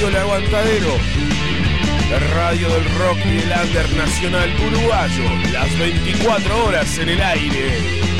Radio El Aguantadero, radio del rock y el under nacional uruguayo, las 24 horas en el aire.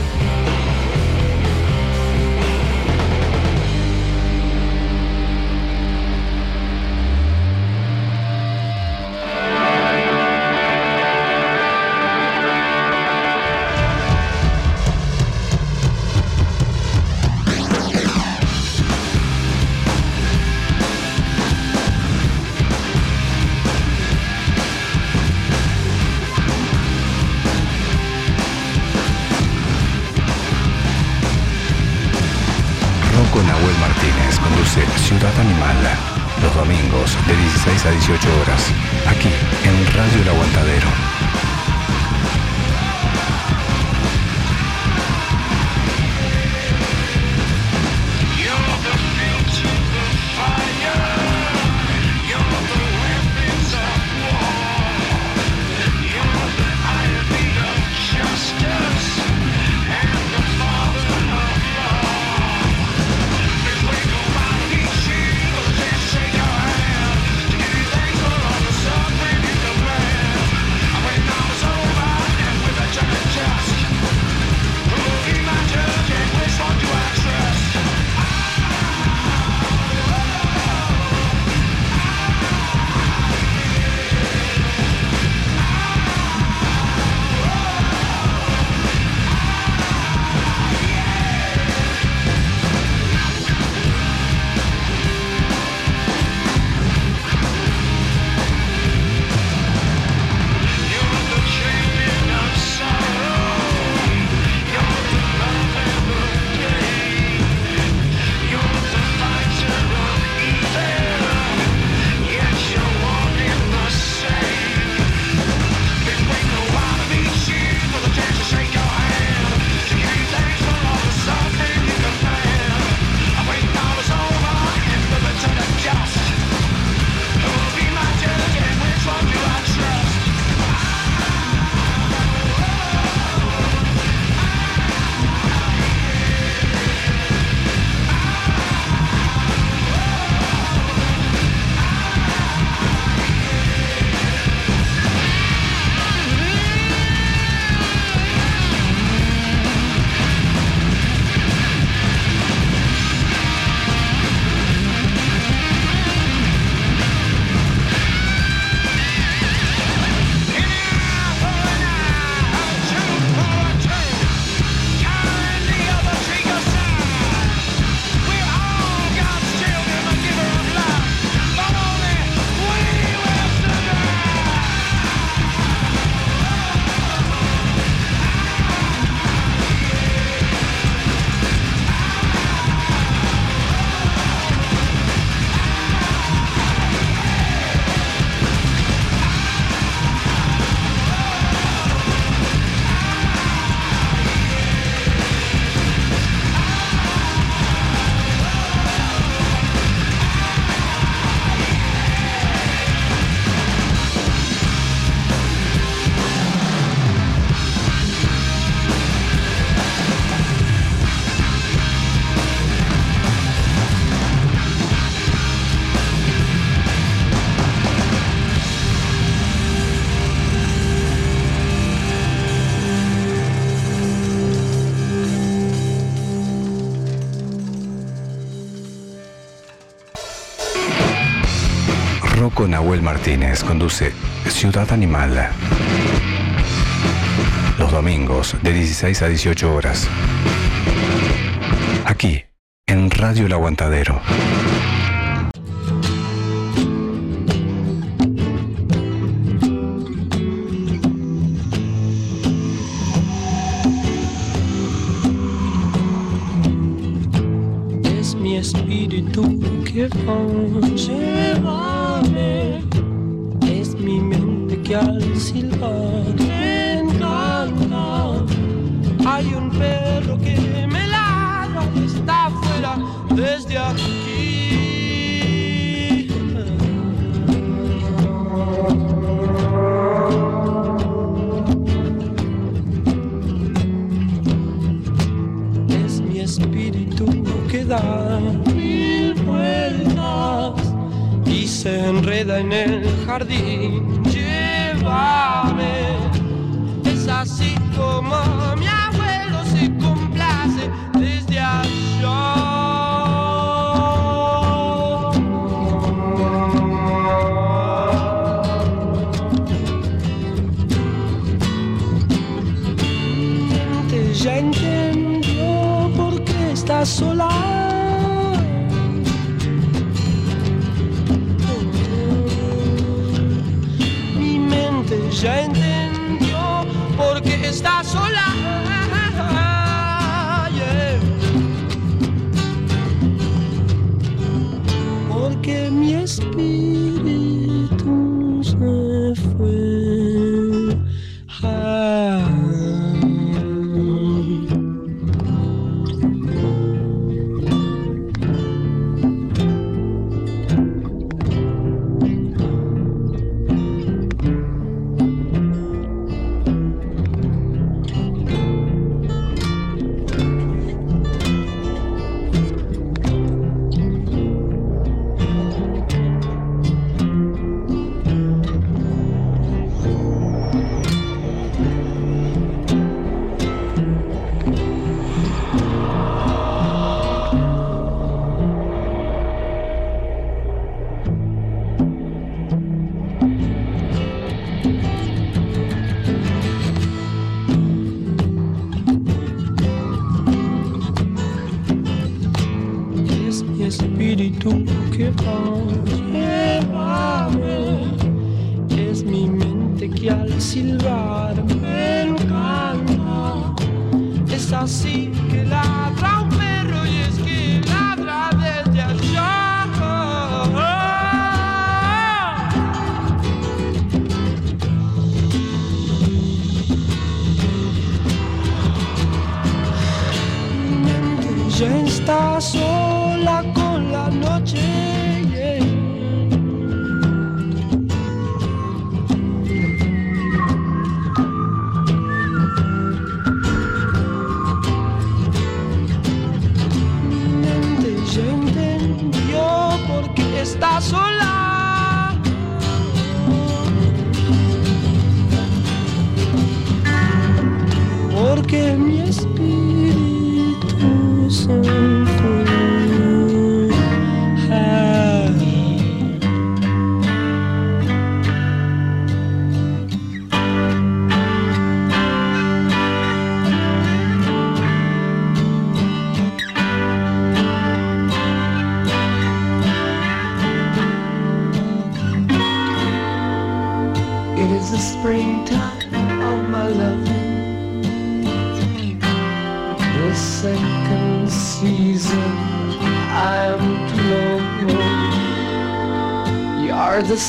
Nahuel Martínez conduce Ciudad Animal. Los domingos de 16 a 18 horas. Aquí, en Radio El Aguantadero.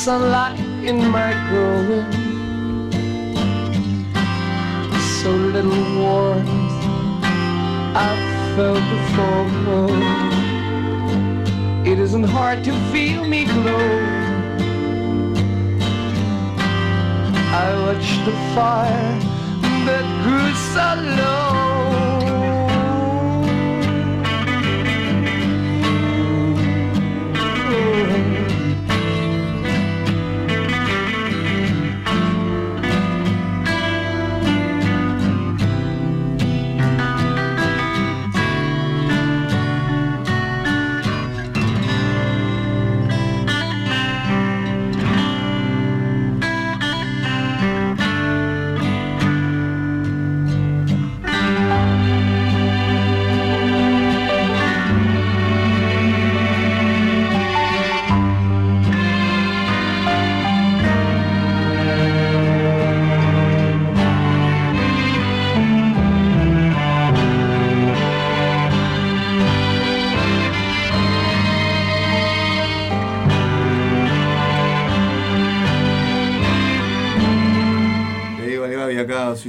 sunlight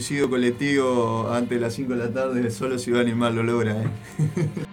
suicidio colectivo antes de las 5 de la tarde, solo Ciudad Animal lo logra. ¿eh?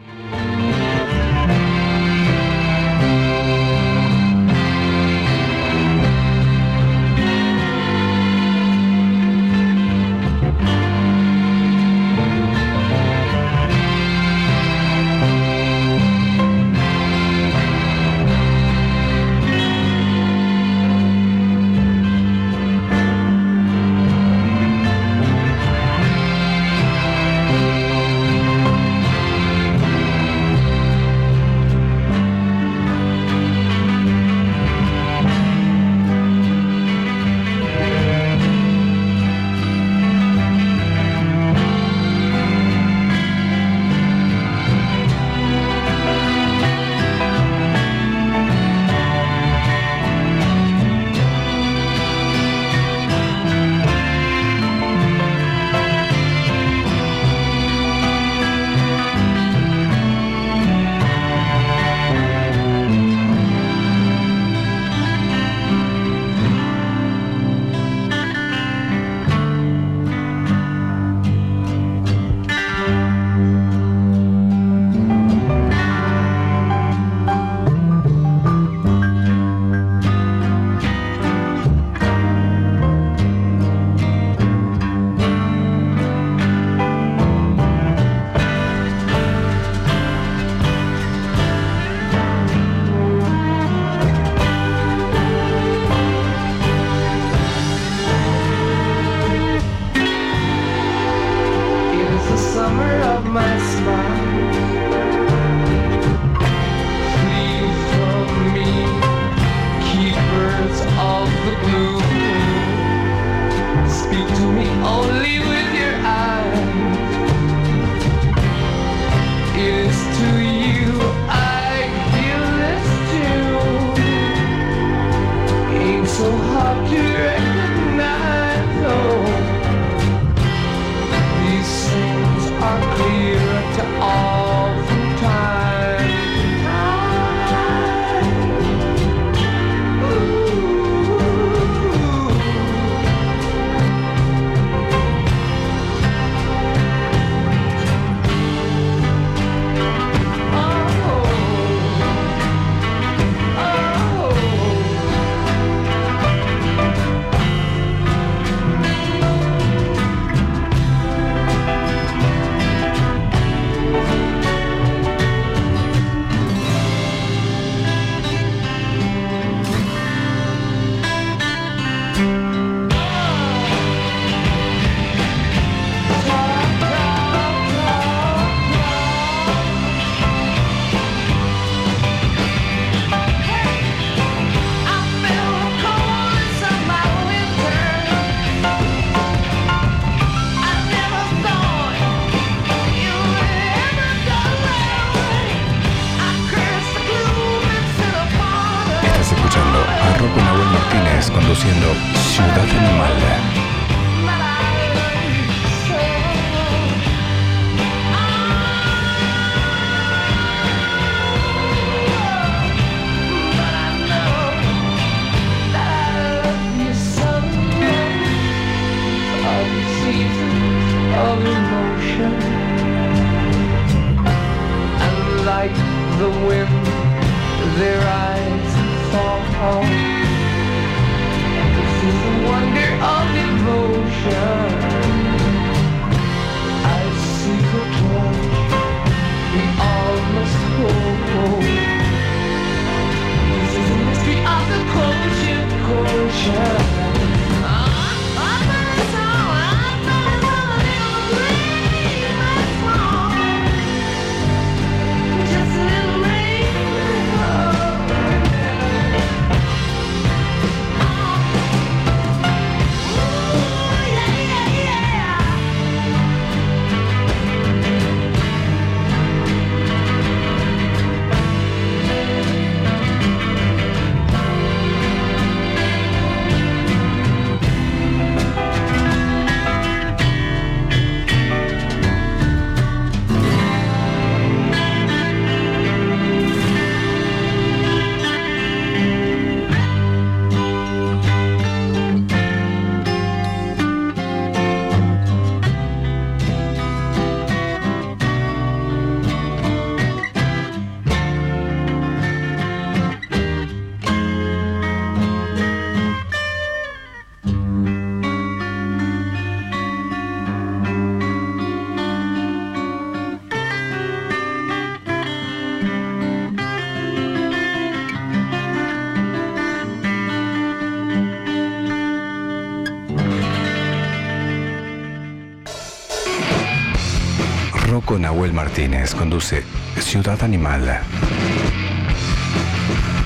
Conduce Ciudad Animal.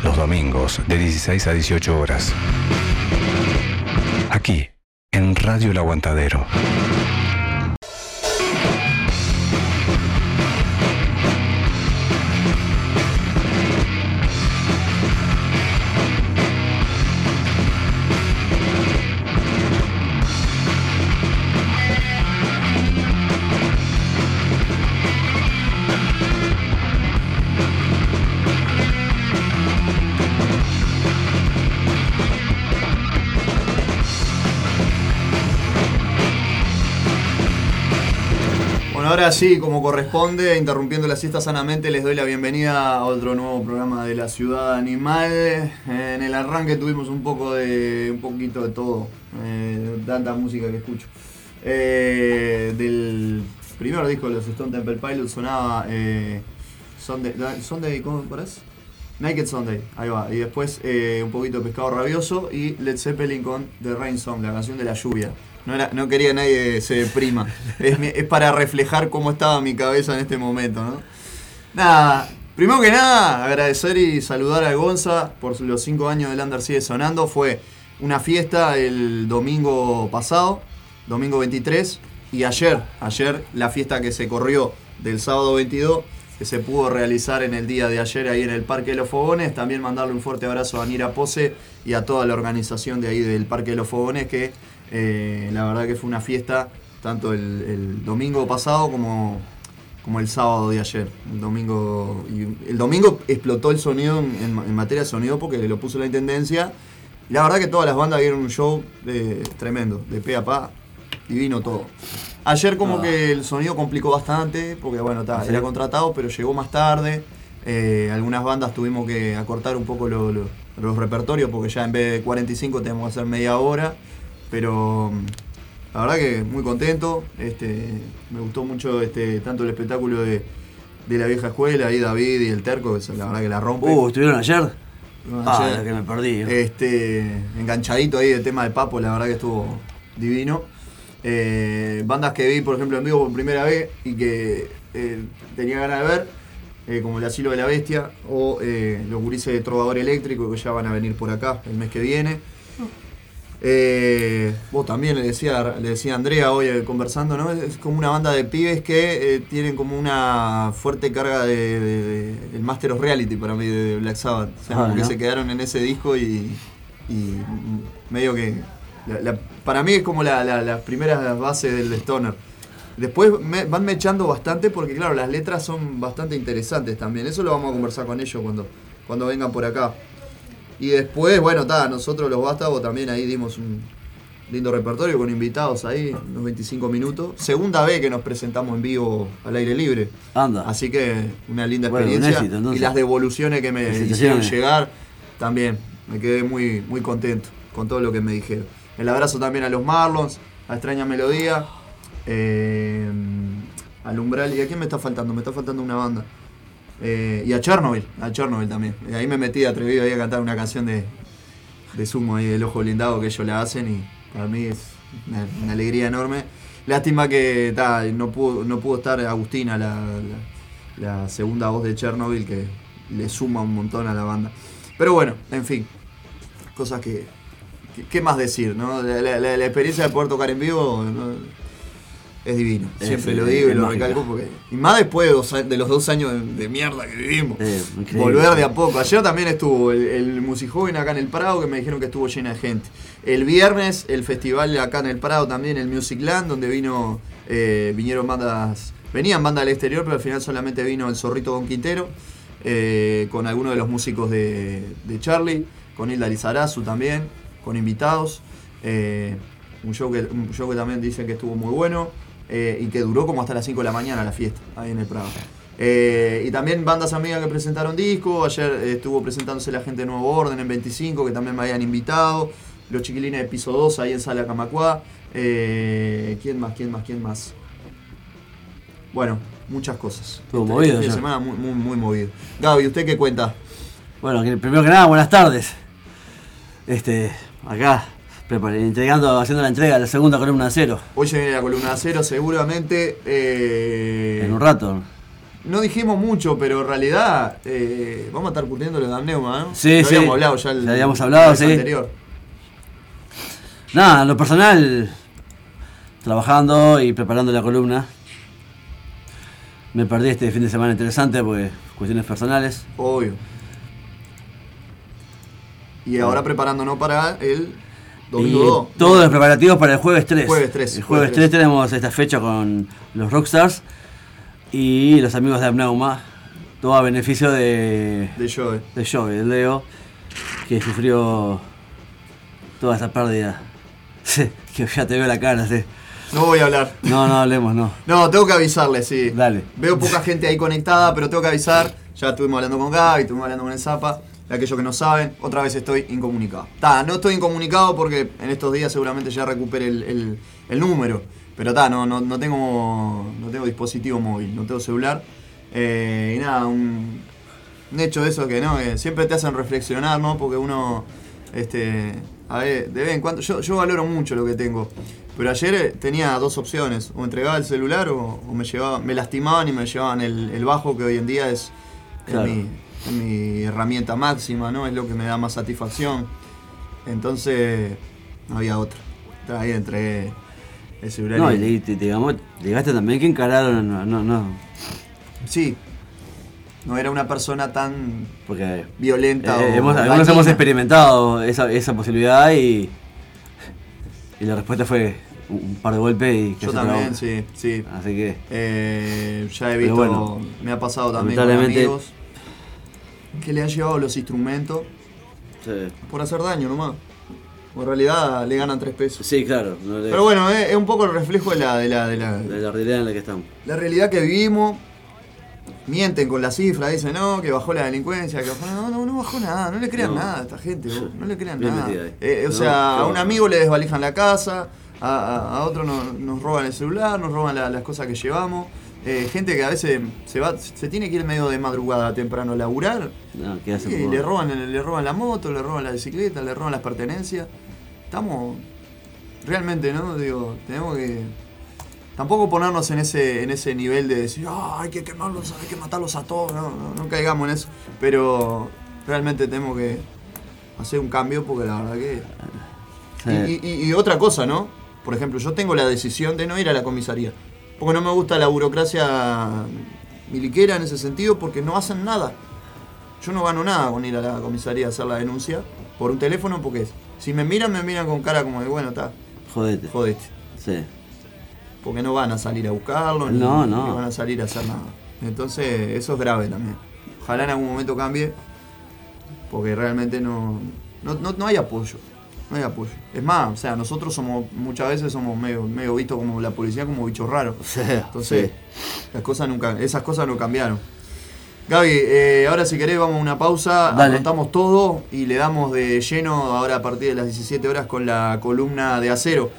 Los domingos de 16 a 18 horas. Aquí, en Radio El Aguantadero. Ahora sí, como corresponde, interrumpiendo la siesta sanamente, les doy la bienvenida a otro nuevo programa de la Ciudad Animal. En el arranque tuvimos un poco de, un poquito de todo, eh, tanta música que escucho. Eh, del primer disco de los Stone Temple Pilots sonaba eh, Sunday, Sunday, ¿cómo parece? Naked Sunday, ahí va. Y después eh, un poquito de Pescado Rabioso y Led Zeppelin con The Rain Song, la canción de la lluvia. No, era- no quería que nadie se deprima. Es, para reflejar cómo estaba mi cabeza en este momento, ¿no? Nada, primero que nada, agradecer y saludar a Gonza por los 5 años del Under sigue sonando. Fue una fiesta el domingo pasado, domingo 23, y ayer, ayer la fiesta que se corrió del sábado 22, que se pudo realizar en el día de ayer ahí en el Parque de los Fogones. También mandarle un fuerte abrazo a Nira Pose y a toda la organización de ahí del Parque de los Fogones, que eh, la verdad que fue una fiesta tanto el, el domingo pasado como, como el sábado de ayer. El domingo, y el domingo explotó el sonido en, materia de sonido porque lo puso la intendencia. La verdad que todas las bandas dieron un show eh, tremendo, de pe a pa, divino todo. Ayer como Ah. que el sonido complicó bastante, porque bueno, ta, era contratado, pero llegó más tarde. Eh, algunas bandas tuvimos que acortar un poco lo- lo- los repertorios, porque ya en vez de 45 tenemos que hacer media hora. Pero mm, la verdad que muy contento. Este, me gustó mucho este, tanto el espectáculo de, de la vieja escuela, ahí David y el Terco, que la verdad que la rompe. Uh, ¿estuvieron ayer? Bueno, Ah, ayer, la que me perdí. este, enganchadito ahí el tema de Papo, la verdad que estuvo divino. Eh, bandas que vi, por ejemplo, en vivo por primera vez y que eh, tenía ganas de ver, eh, como el Asilo de la Bestia o los gurises de Trovador Eléctrico que ya van a venir por acá el mes que viene. Eh, vos también le decía, le decía a Andrea hoy eh, conversando, ¿no? Es como una banda de pibes que eh, tienen como una fuerte carga de, de- de- del Master of Reality para mí de Black Sabbath. O sea, Ah, como que se quedaron en ese disco y, y, medio que. la- la- para mí es como la- la- las primeras bases del Stoner. Después me- van mechando bastante porque, claro, las letras son bastante interesantes también. Eso lo vamos a conversar con ellos cuando, cuando vengan por acá. Y después, bueno, está, nosotros los vástagos también ahí dimos un lindo repertorio con invitados ahí, unos 25 minutos. Segunda vez que nos presentamos en vivo al aire libre. Anda. Así que una linda Bueno, un experiencia. éxito, y las devoluciones que me hicieron llegar, también me quedé muy, muy contento con todo lo que me dijeron. El abrazo también a los Marlons, a Extraña Melodía, eh, al Umbral. ¿Y a quién me está faltando? Me está faltando una banda. Eh, y a Chernobyl, a Chernobyl también. Eh, ahí me metí atrevido ahí a cantar una canción de, de Sumo ahí del Ojo Blindado que ellos la hacen y para mí es una, alegría enorme. Lástima que ta, no, pudo, no pudo estar Agustina, la, segunda voz de Chernobyl, que le suma un montón a la banda. Pero bueno, en fin, cosas que... ¿Qué más decir? ¿no? La, experiencia de poder tocar en vivo. Es divino. Siempre lo digo y lo mágica. recalco porque... Y más después de, dos de los dos años de, de mierda que vivimos. Eh. Volver de a poco. Ayer también estuvo el, el Musijoven acá en el Prado, que me dijeron que estuvo llena de gente. El viernes, el festival acá en el Prado también, el Music Land, donde vino, eh, vinieron bandas, venían bandas del exterior, pero al final solamente vino el Zorrito Don Quintero, eh, con algunos de los músicos de, de Charlie, con Hilda Lizarazu también, con invitados. eh, un, show que, un show que también dicen que estuvo muy bueno eh, y que duró como hasta las 5 de la mañana la fiesta, ahí en el Prado. Eh, y también bandas amigas que presentaron disco. Ayer estuvo presentándose la gente de Nuevo Orden en 25, que también me habían invitado. Los chiquilines de piso 2 ahí en Sala Camacuá. Eh, ¿Quién más? ¿Quién más? ¿Quién más? Bueno, muchas cosas. Estuvo Este- movido este fin de ya. semana muy, muy, muy movido. Gaby, ¿usted qué cuenta? Bueno, primero que nada, buenas tardes. Este, acá, entregando, haciendo la entrega de la segunda columna de cero. Hoy se viene la columna de cero, seguramente. eh, En un rato. No dijimos mucho, pero en realidad eh, vamos a estar curtiendo lo de Amneuma, ¿no? Sí, Lo sí. habíamos hablado ya el Ya habíamos hablado, el sí. anterior. Nada, lo personal, trabajando y preparando la columna. Me perdí este fin de semana interesante porque cuestiones personales. Obvio. Y ahora preparándonos para el domingo y 2. todos los preparativos para el jueves 3. Jueves 3, El jueves jueves 3 tenemos esta fecha con los Rockstars y los amigos de Abnauma. Todo a beneficio de, De Joe. de Joey, de Leo, que sufrió toda esta pérdida. Que ya te veo la cara, sí. No voy a hablar. No, no hablemos, no. No, tengo que avisarle, sí. Dale. Veo poca gente ahí conectada, pero tengo que avisar. Ya estuvimos hablando con Gaby, estuvimos hablando con el Zapa. De aquellos que no saben, otra vez estoy incomunicado. Ta, no estoy incomunicado porque en estos días seguramente ya recupere el, el- el número. Pero ta, no, no, no tengo no tengo dispositivo móvil, no tengo celular. Eh, y nada, un, un hecho de eso que no, que siempre te hacen reflexionar, ¿no? Porque uno, este, a ver, de vez en cuando, yo, yo valoro mucho lo que tengo. Pero ayer eh, tenía dos opciones, o entregaba el celular o, o me llevaba, me lastimaban y me llevaban el, el bajo que hoy en día es, Claro. es mi herramienta máxima, ¿no? Es lo que me da más satisfacción. Entonces, no había otra. Ahí entregué celular. No, y- te, digamos, llegaste también que encararon, no, no, no, Sí. No era una persona tan porque violenta eh, o hemos, algunos hemos experimentado esa, esa posibilidad y, y la respuesta fue un, par de golpes y que Yo también, trabó. sí, sí. Así que, Eh, ya he visto, bueno, me ha pasado también con amigos que le han llevado los instrumentos sí, por hacer daño nomás. O en realidad le ganan tres pesos. sí, claro, no le- Pero bueno, eh, es un poco el reflejo de la, de la, de la, de la realidad en la que estamos. la realidad que vivimos. Mienten con las cifras, dicen no, que bajó la delincuencia, que bajó. No, no, no bajó nada, no le crean No. nada a esta gente, vos, no le crean Bien nada. Eh, o No, sea, a un amigo le desvalijan la casa, a, a- a otro no- nos roban el celular, nos roban la- las cosas que llevamos. Eh, gente que a veces se va, se tiene que ir medio de madrugada temprano a laburar No, ¿qué hacen? y le roban, le roban la moto, le roban la bicicleta, le roban las pertenencias. Estamos realmente, ¿no? Digo, tenemos que tampoco ponernos en ese, en ese nivel de decir, "Ah, hay que quemarlos, hay que matarlos a todos, no, no, no caigamos en eso. Pero realmente tenemos que hacer un cambio porque la verdad que. Sí. Y, y- y otra cosa, ¿no? Por ejemplo, yo tengo la decisión de no ir a la comisaría. Porque no me gusta la burocracia miliquera en ese sentido, porque no hacen nada. Yo no gano nada con ir a la comisaría a hacer la denuncia por un teléfono, porque es- si me miran, me miran con cara como de, bueno, está, Jodete. jodete. Sí. Porque no van a salir a buscarlo, ni, No, no. ni van a salir a hacer nada. Entonces, eso es grave también. Ojalá en algún momento cambie, porque realmente no, no, no, no hay apoyo. No hay apoyo. Es más, o sea, nosotros somos, muchas veces somos medio, medio vistos como la policía como bichos raros. Sí, Entonces, sí. las cosas nunca, esas cosas no cambiaron. Gaby, eh, ahora si querés vamos a una pausa, Dale. contamos todo y le damos de lleno ahora a partir de las 17 horas con la columna de acero.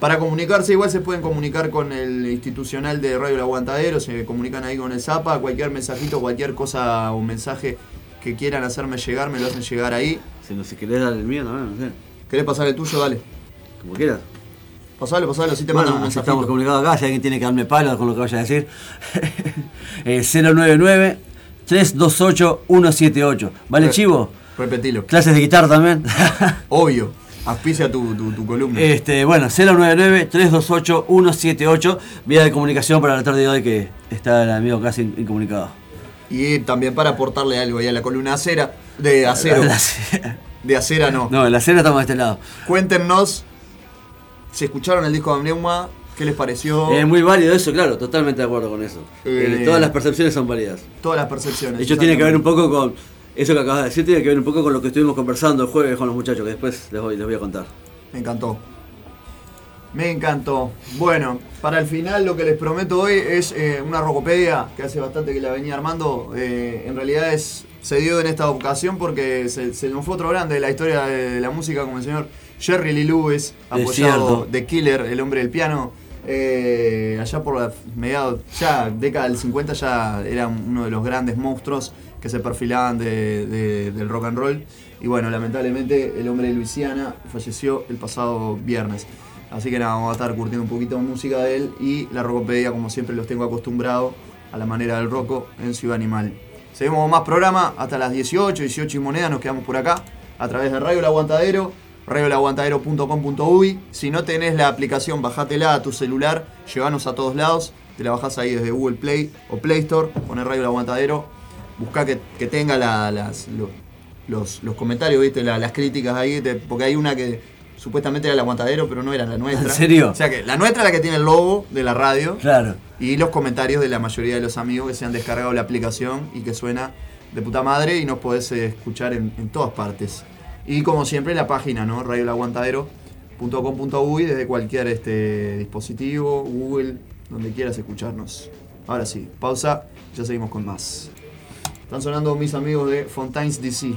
Para comunicarse, igual se pueden comunicar con el institucional de Radio El Aguantadero, se comunican ahí con el Zapa, cualquier mensajito, cualquier cosa o mensaje que quieran hacerme llegar, me lo hacen llegar ahí. Si, no, si querés dar el mío, no, no sé. ¿Querés pasar el tuyo? Dale. Como quieras. Pasalo, pasalo, así te Bueno, mandan un así estamos comunicados acá, si alguien tiene que darme palo con lo que vaya a decir. Eh, 099 328 178. ¿Vale, Re- chivo? Repetilo. Clases de guitarra también. Obvio. Auspicia tu, tu, tu columna. este, bueno, 099 328 178. Vía de comunicación para la tarde de hoy que está el amigo casi in- incomunicado. Y también para aportarle algo ahí a la columna acera, de acero. De acera no. No, en la cena estamos de este lado. Cuéntenos si escucharon el disco de Amneuma, qué les pareció, Es muy válido eso, claro, totalmente de acuerdo con eso. Eh, Eh, todas las percepciones son válidas. todas las percepciones. De hecho, tiene que ver un poco con. Eso que acabas de decir tiene que ver un poco con lo que estuvimos conversando el jueves con los muchachos, que después les voy, les voy a contar. Me encantó. Me encantó. Bueno, para el final lo que les prometo hoy es eh, una rocopedia que hace bastante que la venía armando. En realidad es se dio en esta ocasión porque se, se nos fue otro grande de la historia de la música como el señor Jerry Lee Lewis, apoyado de Killer, el hombre del piano. Eh, allá por la mediados, ya década del 50 ya era uno de los grandes monstruos que se perfilaban de- de- del rock and roll. Y bueno, lamentablemente el hombre de Luisiana falleció el pasado viernes. Así que nada, vamos a estar curtiendo un poquito de música de él y la rocopedia, como siempre los tengo acostumbrado a la manera del roco en Ciudad Animal. Seguimos más programa hasta las 18, 18 y moneda, nos quedamos por acá a través de Radio El Aguantadero, radiolaguantadero.com.uy. Si no tenés la aplicación, bajátela a tu celular, llévanos a todos lados, te la bajás ahí desde Google Play o Play Store, poner Radio El Aguantadero, buscá que, que tenga la- las, lo- los, los comentarios, ¿viste? La- las críticas ahí, porque hay una que supuestamente era el aguantadero, pero no era la nuestra. ¿En serio? O sea que la nuestra es la que tiene el logo de la radio Claro. y los comentarios de la mayoría de los amigos que se han descargado la aplicación y que suena de puta madre y nos podés eh, escuchar en, en todas partes. Y como siempre la página, ¿no? radiolaguantadero.com.uy desde cualquier este, dispositivo, Google, donde quieras escucharnos. Ahora sí, pausa, ya seguimos con más. Están sonando mis amigos de Fontaines DC.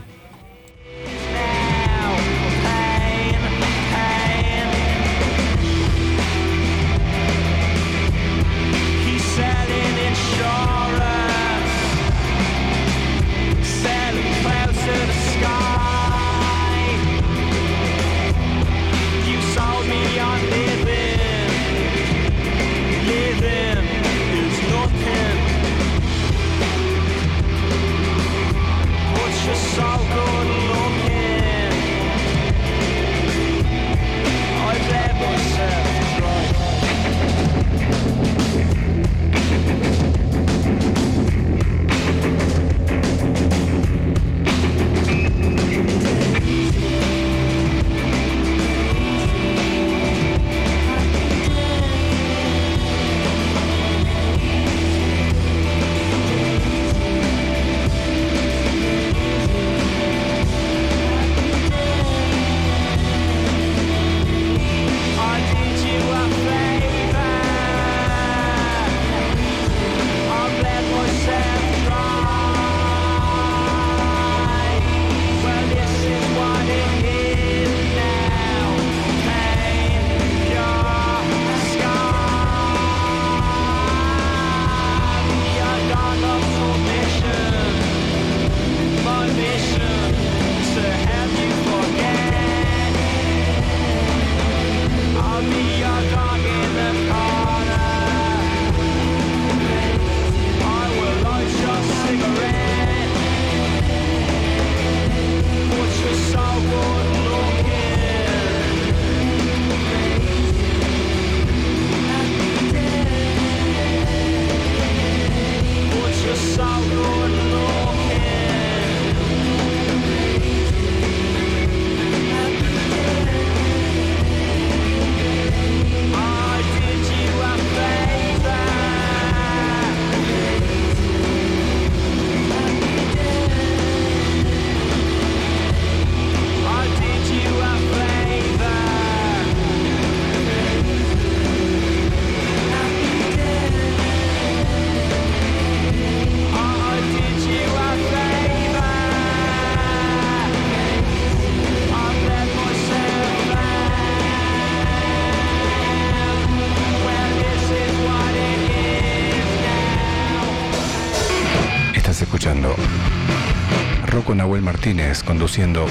Nahuel Martínez conduciendo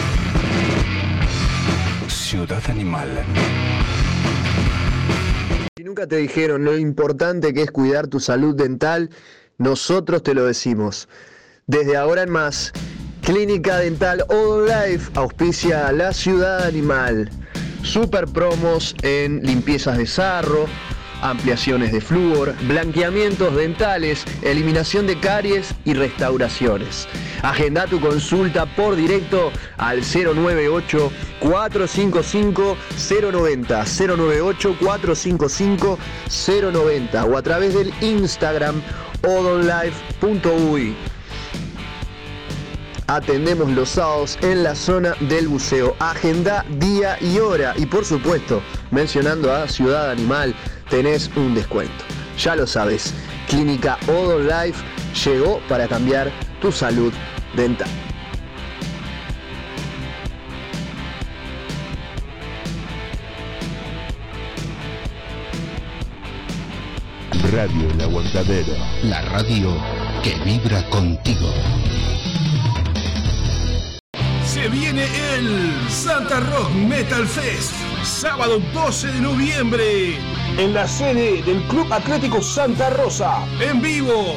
Ciudad Animal. Si nunca te dijeron lo importante que es cuidar tu salud dental, nosotros te lo decimos. Desde ahora en más, Clínica Dental All Life auspicia a la ciudad animal. Super promos en limpiezas de sarro, ampliaciones de flúor, blanqueamientos dentales, eliminación de caries y restauraciones. Agenda tu consulta por directo al 098 455 090 098 455 090 o a través del Instagram odonlife.uy. Atendemos los sábados en la zona del buceo. Agenda día y hora. Y por supuesto, mencionando a Ciudad Animal, tenés un descuento. Ya lo sabes, Clínica Odon Life llegó para cambiar tu salud dental. Radio El Aguantadero. La radio que vibra contigo. Se viene el Santa Rock Metal Fest, sábado 12 de noviembre. En la sede del Club Atlético Santa Rosa. En vivo,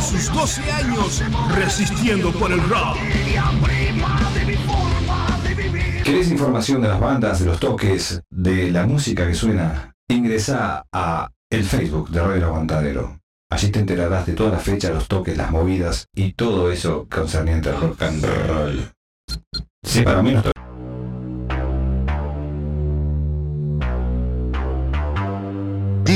sus 12 años resistiendo por el rock. ¿Querés información de las bandas, de los toques, de la música que suena? Ingresa a el Facebook de Radio Aguantadero. Allí te enterarás de todas las fechas, los toques, las movidas y todo eso concerniente al rock and roll. Sí, para mí no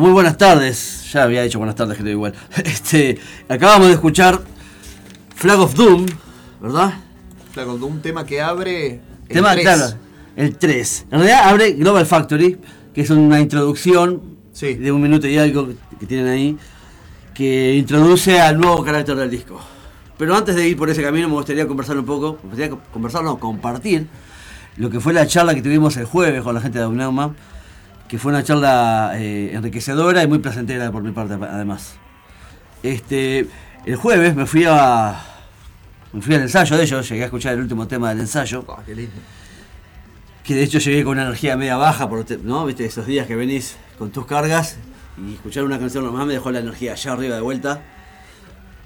Muy buenas tardes. Ya había dicho buenas tardes, creo igual. Este, acabamos de escuchar Flag of Doom, ¿verdad? Claro, de un tema que abre. el Tema, 3. claro, el 3. En realidad abre Global Factory, que es una introducción Sí. de un minuto y algo que tienen ahí, que introduce al nuevo carácter del disco. Pero antes de ir por ese camino me gustaría conversar un poco, me gustaría co- conversar, no, compartir lo que fue la charla que tuvimos el jueves con la gente de Auneuma, que fue una charla eh, enriquecedora y muy placentera por mi parte además. Este, el jueves me fui a me fui al ensayo de ellos, llegué a escuchar el último tema del ensayo Ah, qué lindo. que de hecho llegué con una energía media baja, por, ¿no? Viste, esos días que venís con tus cargas y escuchar una canción nomás me dejó la energía allá arriba de vuelta.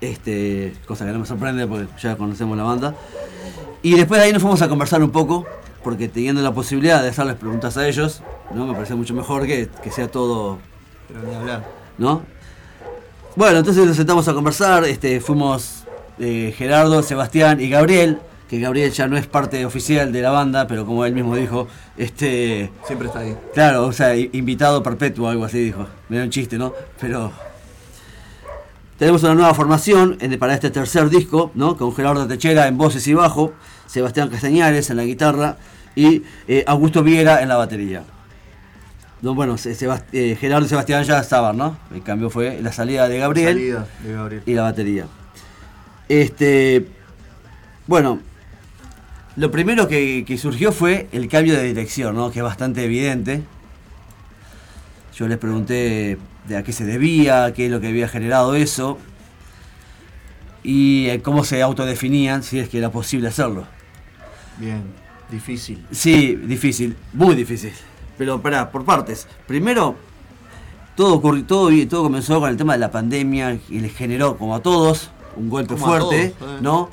Este, cosa que no me sorprende porque ya conocemos la banda. Y después de ahí nos fuimos a conversar un poco, porque teniendo la posibilidad de hacerles preguntas a ellos, ¿no? Me parece mucho mejor que, que sea todo Pero ni hablar. ¿no? Bueno, entonces nos sentamos a conversar, este, fuimos eh, Gerardo, Sebastián y Gabriel, que Gabriel ya no es parte oficial de la banda, pero como él mismo dijo, este, Siempre está ahí. claro, o sea, invitado perpetuo, algo así dijo, me da un chiste, ¿no? Pero tenemos una nueva formación en- para este tercer disco, ¿no? Con Gerardo Techera en voces y bajo, Sebastián Castañares en la guitarra y eh, Augusto Viera en la batería. No, bueno, Sebast- eh, Gerardo y Sebastián ya estaban, ¿no? El cambio fue la salida de Gabriel Salida de Gabriel. y la batería. Este, bueno, lo primero que, que surgió fue el cambio de dirección, ¿no? Que es bastante evidente. Yo les pregunté de a qué se debía, qué es lo que había generado eso y eh, cómo se autodefinían, si es que era posible hacerlo. Bien, difícil. Sí, difícil, muy difícil. Pero pará, por partes. Primero, todo, ocurri- todo, todo comenzó con el tema de la pandemia y les generó, como a todos, un golpe Como fuerte, todos, eh. ¿no?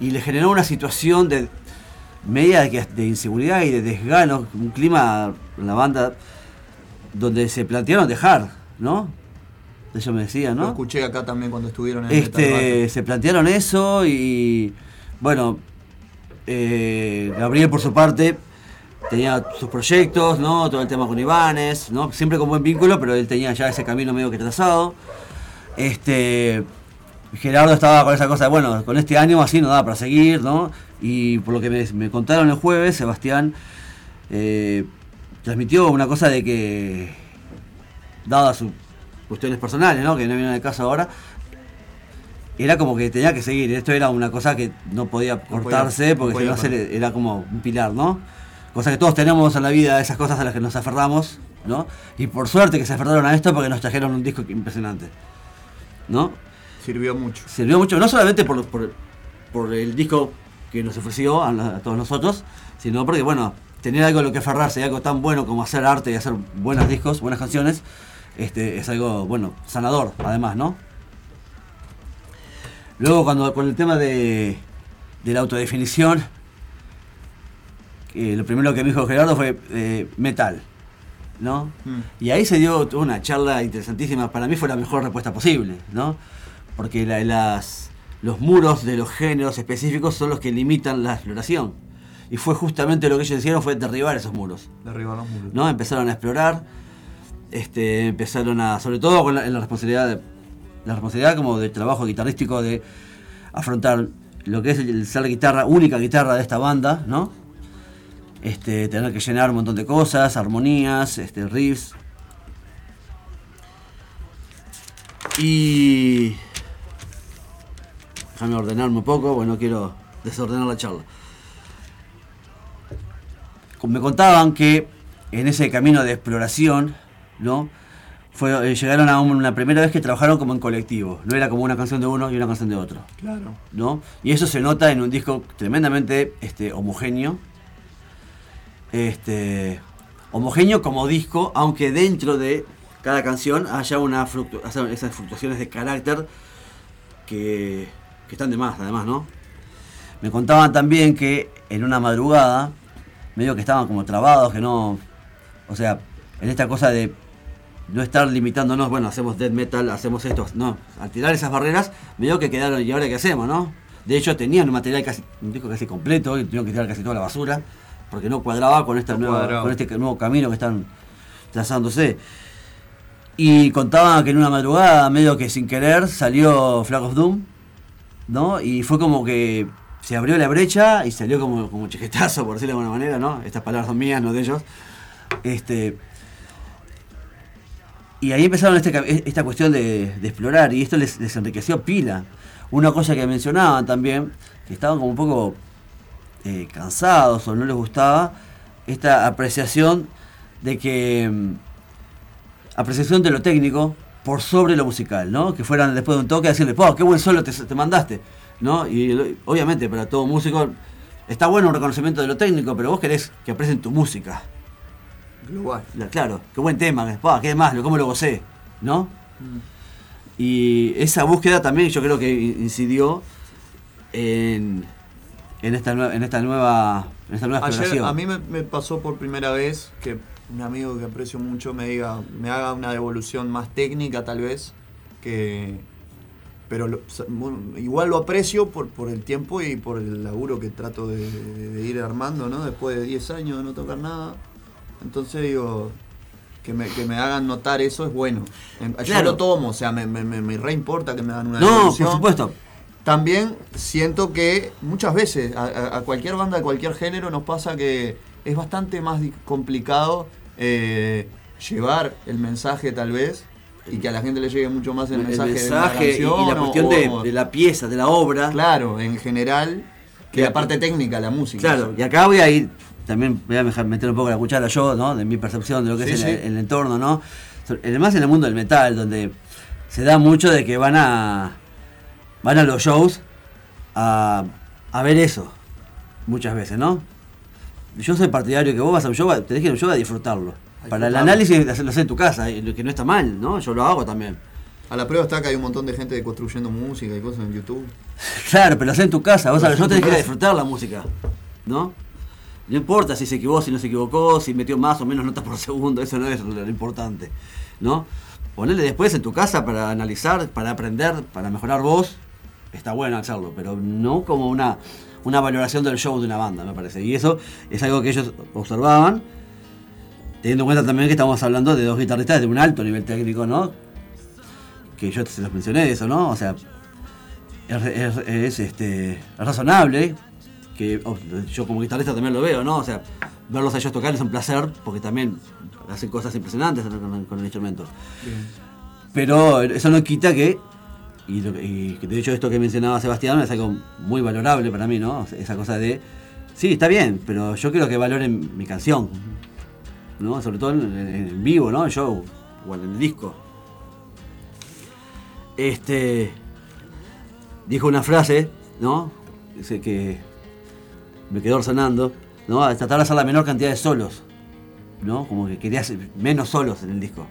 Y les generó una situación de media de, inseguridad y de desgano, un clima en la banda donde se plantearon dejar, ¿no? Eso me decía, Lo ¿no? escuché acá también cuando estuvieron en el Este, Metal se plantearon eso y bueno, eh, Gabriel por su parte tenía sus proyectos, ¿no? Todo el tema con Ivanes, ¿no? Siempre con buen vínculo, pero él tenía ya ese camino medio que trazado. Este, Gerardo estaba con esa cosa de, bueno, con este ánimo así no da para seguir, ¿no? Y por lo que me, contaron el jueves, Sebastián eh, transmitió una cosa de que, dadas sus cuestiones personales, ¿no? Que no vienen al caso ahora, era como que tenía que seguir. Esto era una cosa que no podía cortarse no porque si podía no se parar. le- era como un pilar, ¿no? Cosa que todos tenemos en la vida, esas cosas a las que nos aferramos, ¿no? Y por suerte que se aferraron a esto porque nos trajeron un disco impresionante, ¿no? Sirvió mucho. Sirvió mucho, no solamente por, por, por el disco que nos ofreció a, a todos nosotros, sino porque, bueno, tener algo a lo que aferrarse, algo tan bueno como hacer arte y hacer buenos discos, buenas canciones, este, es algo, bueno, sanador, además, ¿no? Luego, cuando con el tema de, de la autodefinición, eh, lo primero que me dijo Gerardo fue eh, metal, ¿no? Mm. Y ahí se dio una charla interesantísima, para mí fue la mejor respuesta posible, ¿no? Porque la- las, los muros de los géneros específicos son los que limitan la exploración. Y fue justamente lo que ellos hicieron, fue derribar esos muros. Derribar los muros. ¿no? Empezaron a explorar, este, empezaron a, sobre todo con la, en la responsabilidad, de- la responsabilidad como del trabajo guitarrístico de afrontar lo que es el, ser la guitarra, única guitarra de esta banda, ¿no? Este, tener que llenar un montón de cosas, armonías, este, riffs. Y déjame ordenarme un poco, bueno, no quiero desordenar la charla me contaban que en ese camino de exploración, ¿no? Fue, eh, llegaron a una primera vez que trabajaron como en colectivo, no era como una canción de uno y una canción de otro, Claro. ¿no? Y eso se nota en un disco tremendamente este, homogéneo, este, homogéneo como disco, aunque dentro de cada canción haya una haya esas fluctuaciones de carácter que, que están de más, además, ¿no? Me contaban también que en una madrugada, medio que estaban como trabados, que no. O sea, en esta cosa de no estar limitándonos, bueno, hacemos death metal, hacemos esto, no, al tirar esas barreras, medio que quedaron, ¿y ahora qué hacemos, no? De hecho, tenían un material casi, un disco casi completo y tuvieron que tirar casi toda la basura, porque no cuadraba con, esta No nueva, con este nuevo camino que están trazándose. Y contaban que en una madrugada, medio que sin querer, salió Flag of Doom, ¿no? Y fue como que se abrió la brecha y salió como, como chiquetazo, por decirlo de alguna manera, ¿no? Estas palabras son mías, no de ellos. Este, y ahí empezaron este esta cuestión de, explorar y esto les, enriqueció pila. Una cosa que mencionaban también, que estaban como un poco eh, cansados o no les gustaba, esta apreciación de que... mm, apreciación de lo técnico por sobre lo musical, ¿no? Que fueran después de un toque a decirle, ¡oh, qué buen solo te, te mandaste! ¿No? Y obviamente para todo músico está bueno un reconocimiento de lo técnico, pero vos querés que aprecien tu música. Global. Claro, qué buen tema, ¡pah, qué más, cómo lo gocé, ¿no? Y esa búsqueda también yo creo que incidió en, en, esta, en esta nueva en esta nueva Ayer exploración. a mí me, me pasó por primera vez que un amigo que aprecio mucho me diga, me haga una devolución más técnica tal vez, que pero lo- bueno, igual lo aprecio por, por el tiempo y por el laburo que trato de, de- de ir armando, ¿no? Después de 10 años de no tocar nada. Entonces digo, que me, que me hagan notar eso es bueno. En- Yo Claro. lo tomo, o sea, me, me, me, me re importa que me hagan una no, devolución. por supuesto. También siento que muchas veces a, cualquier banda de cualquier género nos pasa que es bastante más complicado eh, llevar el mensaje tal vez y que a la gente le llegue mucho más el, El mensaje, mensaje de una y la canción cuestión o- de, o- de la pieza, de la obra. claro, en general, Que- la parte técnica, la música. Claro, y acá voy a ir, también voy a meter un poco la cuchara yo, ¿no? De mi percepción de lo que Sí, es el, sí. el entorno, ¿no? Además en el mundo del metal, donde se da mucho de que van a van a los shows a, a ver eso, muchas veces, ¿no? Yo soy partidario que vos vas a un show, a- te dejen un show a disfrutarlo. Para el análisis, hacerlo en tu casa, lo que no está mal, ¿no? Yo lo hago también. A la prueba está que hay un montón de gente construyendo música y cosas en YouTube. Claro, pero lo haces en tu casa, vos Lo a los haces shows en tenés que ir a disfrutar la música, ¿no? No importa si se equivocó, si no se equivocó, si metió más o menos notas por segundo, eso no es lo, importante, ¿no? Ponerle después en tu casa para analizar, para aprender, para mejorar vos, está bueno hacerlo, pero no como una, una valoración del show de una banda, me parece. Y eso es algo que ellos observaban, teniendo en cuenta también que estamos hablando de dos guitarristas de un alto nivel técnico, ¿no? Que yo se los mencioné eso, ¿no? O sea, es, es- es, este, es razonable, que oh, yo como guitarrista también lo veo, ¿no? O sea, verlos a ellos tocar es un placer, porque también hacen cosas impresionantes con, con el instrumento. Pero eso no quita que, y, lo de hecho esto que mencionaba Sebastián es algo muy valorable para mí, ¿no? Esa cosa de, sí, está bien, pero yo quiero que valoren mi canción, ¿no? Sobre todo en vivo, ¿no? En show, o en el disco. Este, dijo una frase, ¿no? Dice que me quedó resonando, ¿no? A tratar de hacer la menor cantidad de solos, ¿no? Como que quería hacer menos solos en el disco.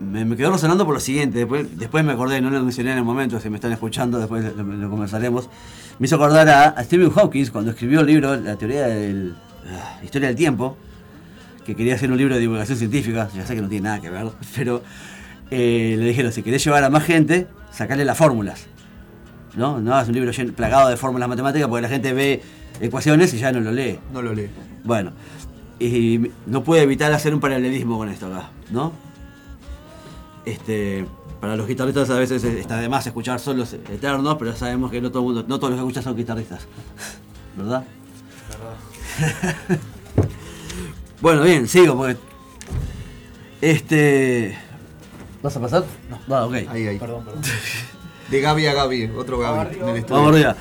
Me, me quedó resonando por lo siguiente, después, después me acordé, no lo mencioné en el momento, si me están escuchando, después lo, conversaremos. Me hizo acordar a, Stephen Hawking cuando escribió el libro La teoría del. ah, Historia del tiempo, que quería hacer un libro de divulgación científica, ya sé que no tiene nada que ver, pero eh, le dijeron, si querés llevar a más gente, sacarle las fórmulas. ¿No? No hagas un libro plagado de fórmulas matemáticas porque la gente ve ecuaciones y ya no lo lee. No lo leo. Bueno, y no puede evitar hacer un paralelismo con esto acá, ¿no? Este, para los guitarristas a veces está de más escuchar solos eternos, pero sabemos que no todo mundo, no todos los que escuchan son guitarristas, ¿verdad? bueno, bien, sigo porque este ¿Vas a pasar? No, no, ok. Ahí, ahí. De Gaby a Gaby, otro Gaby. en el estudio. Vamos arriba.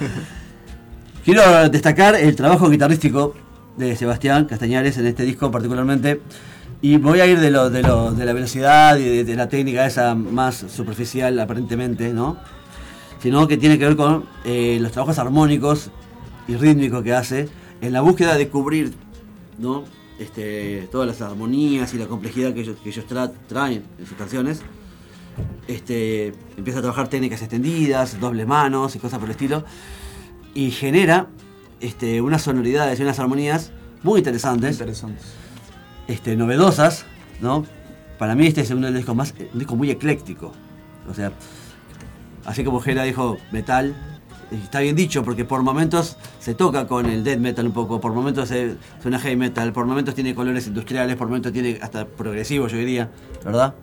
Quiero destacar el trabajo guitarrístico de Sebastián Castañares en este disco particularmente. Y voy a ir de, lo, de, lo- de la velocidad y de, de la técnica esa más superficial aparentemente, ¿no? Sino que tiene que ver con eh, los trabajos armónicos y rítmicos que hace en la búsqueda de cubrir, ¿no? Este, todas las armonías y la complejidad que ellos, que ellos tra- traen en sus canciones. Este, empieza a trabajar técnicas extendidas, doble manos y cosas por el estilo. Y genera este, unas sonoridades y unas armonías muy interesantes Interesante. este, novedosas, ¿no? para mí este es uno de los discos más, un disco muy ecléctico. O sea, así como Gera dijo metal, está bien dicho porque por momentos se toca con el death metal un poco, por momentos se, suena heavy metal, por momentos tiene colores industriales, por momentos tiene hasta progresivo, yo diría, ¿verdad?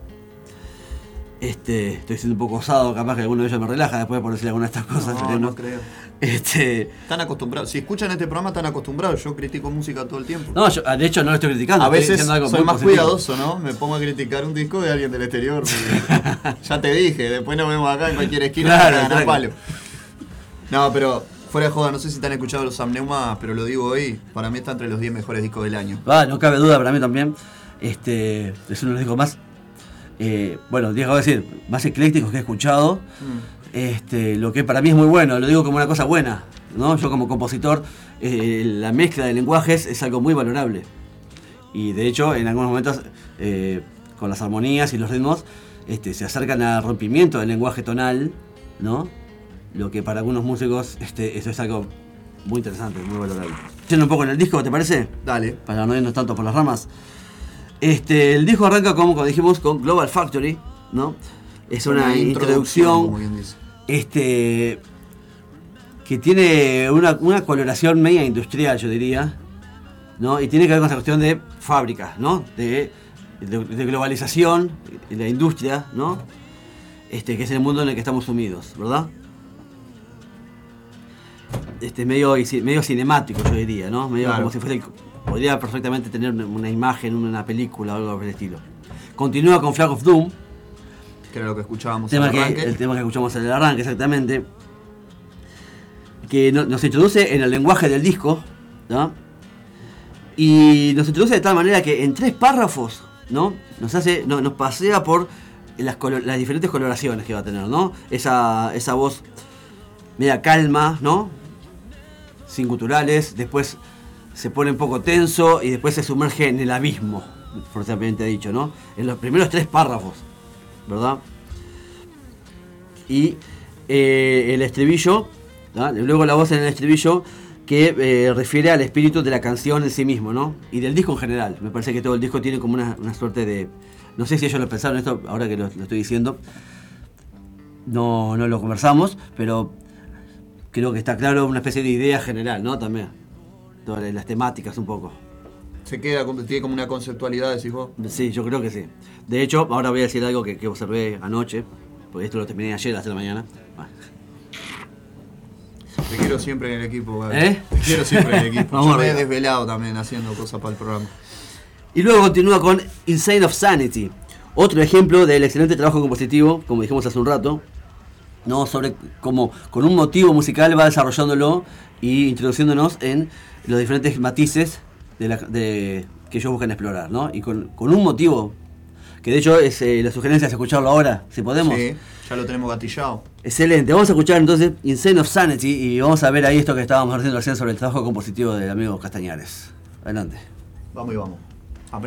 Este, estoy siendo un poco osado, capaz que alguno de ellos me relaja después por decir alguna de estas cosas. No, no creo. Este, Están acostumbrados. Si escuchan este programa, están acostumbrados. Yo critico música todo el tiempo. no, yo, de hecho no lo estoy criticando. A veces algo soy más positivo. cuidadoso, ¿no? Me pongo a criticar un disco de alguien del exterior. ya te dije, después nos vemos acá en cualquier esquina Claro, para ganar palo. No, pero fuera de joda, no sé si te han escuchado los Amneumas, pero lo digo hoy, para mí está entre los 10 mejores discos del año. Ah, no cabe duda para mí también. Este, es uno de los discos más, eh, bueno, Diego a decir, más eclécticos que he escuchado. Este, lo que para mí es muy bueno, lo digo como una cosa buena, ¿no? Yo como compositor, eh, la mezcla de lenguajes es algo muy valorable. Y de hecho, en algunos momentos, eh, con las armonías y los ritmos, este, se acercan al rompimiento del lenguaje tonal, ¿no? Lo que para algunos músicos, este, eso es algo muy interesante, muy valorable. Yendo un poco en el disco, ¿te parece? Dale. Para no irnos tanto por las ramas. Este, el disco arranca como, como dijimos con Global Factory, ¿no? Es una, introducción, este, que tiene una, una coloración media industrial, yo diría, ¿no? Y tiene que ver con esa cuestión de fábricas, ¿no? De, de- de globalización, de la industria, ¿no? Este, que es el mundo en el que estamos sumidos, ¿verdad? Este, medio, medio cinemático, yo diría, ¿no? Medio Claro. como si fuese el- podría perfectamente tener una- imagen, una película o algo por el estilo. Continúa con Flag of Doom, Que era lo que escuchábamos tema al que, arranque. el tema que escuchamos en el arranque, exactamente. Que no- nos introduce en el lenguaje del disco, ¿no? Y nos introduce de tal manera que en tres párrafos, ¿no? Nos hace, no- nos pasea por las diferentes coloraciones que va a tener, ¿no? Esa, esa voz media calma, ¿no? Sin guturales, después se pone un poco tenso y después se sumerge en el abismo, fuertemente dicho, ¿no? En los primeros tres párrafos, ¿verdad? Y eh, el estribillo, ¿tá? luego la voz en el estribillo que eh, refiere al espíritu de la canción en sí mismo, ¿no? Y del disco en general. Me parece que todo el disco tiene como una, una suerte de... No sé si ellos lo pensaron esto, ahora que lo, lo estoy diciendo. No, no lo conversamos, pero creo que está claro una especie de idea general, ¿no? También. Todas las temáticas un poco. Se queda, tiene como una conceptualidad, decís vos. Sí, yo creo que sí. De hecho, ahora voy a decir algo que, que observé anoche, porque esto lo terminé ayer, hasta la mañana. Bueno, Te quiero siempre en el equipo, Gaby. ¿Eh? Te quiero siempre en el equipo. Vamos Yo me he desvelado también haciendo cosas para el programa. Y luego continúa con Insane of Sanity, otro ejemplo del excelente trabajo compositivo, como dijimos hace un rato, ¿no? sobre cómo con un motivo musical va desarrollándolo y introduciéndonos en los diferentes matices de la- de- que ellos buscan explorar, ¿no? Y con, con un motivo, que de hecho es eh, la sugerencia es escucharlo ahora, si podemos. Sí, ya lo tenemos gatillado. Excelente, vamos a escuchar entonces Insane of Sanity y vamos a ver ahí esto que estábamos haciendo recién sobre el trabajo compositivo del amigo Castañares. Adelante. Vamos y vamos. A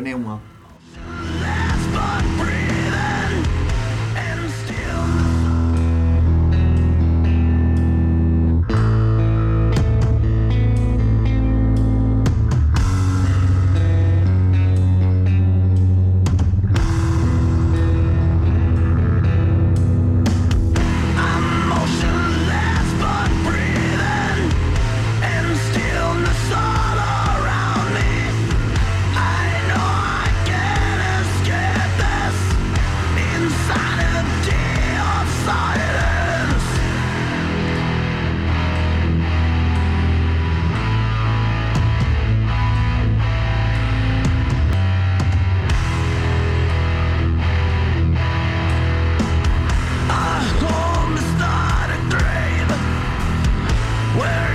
Where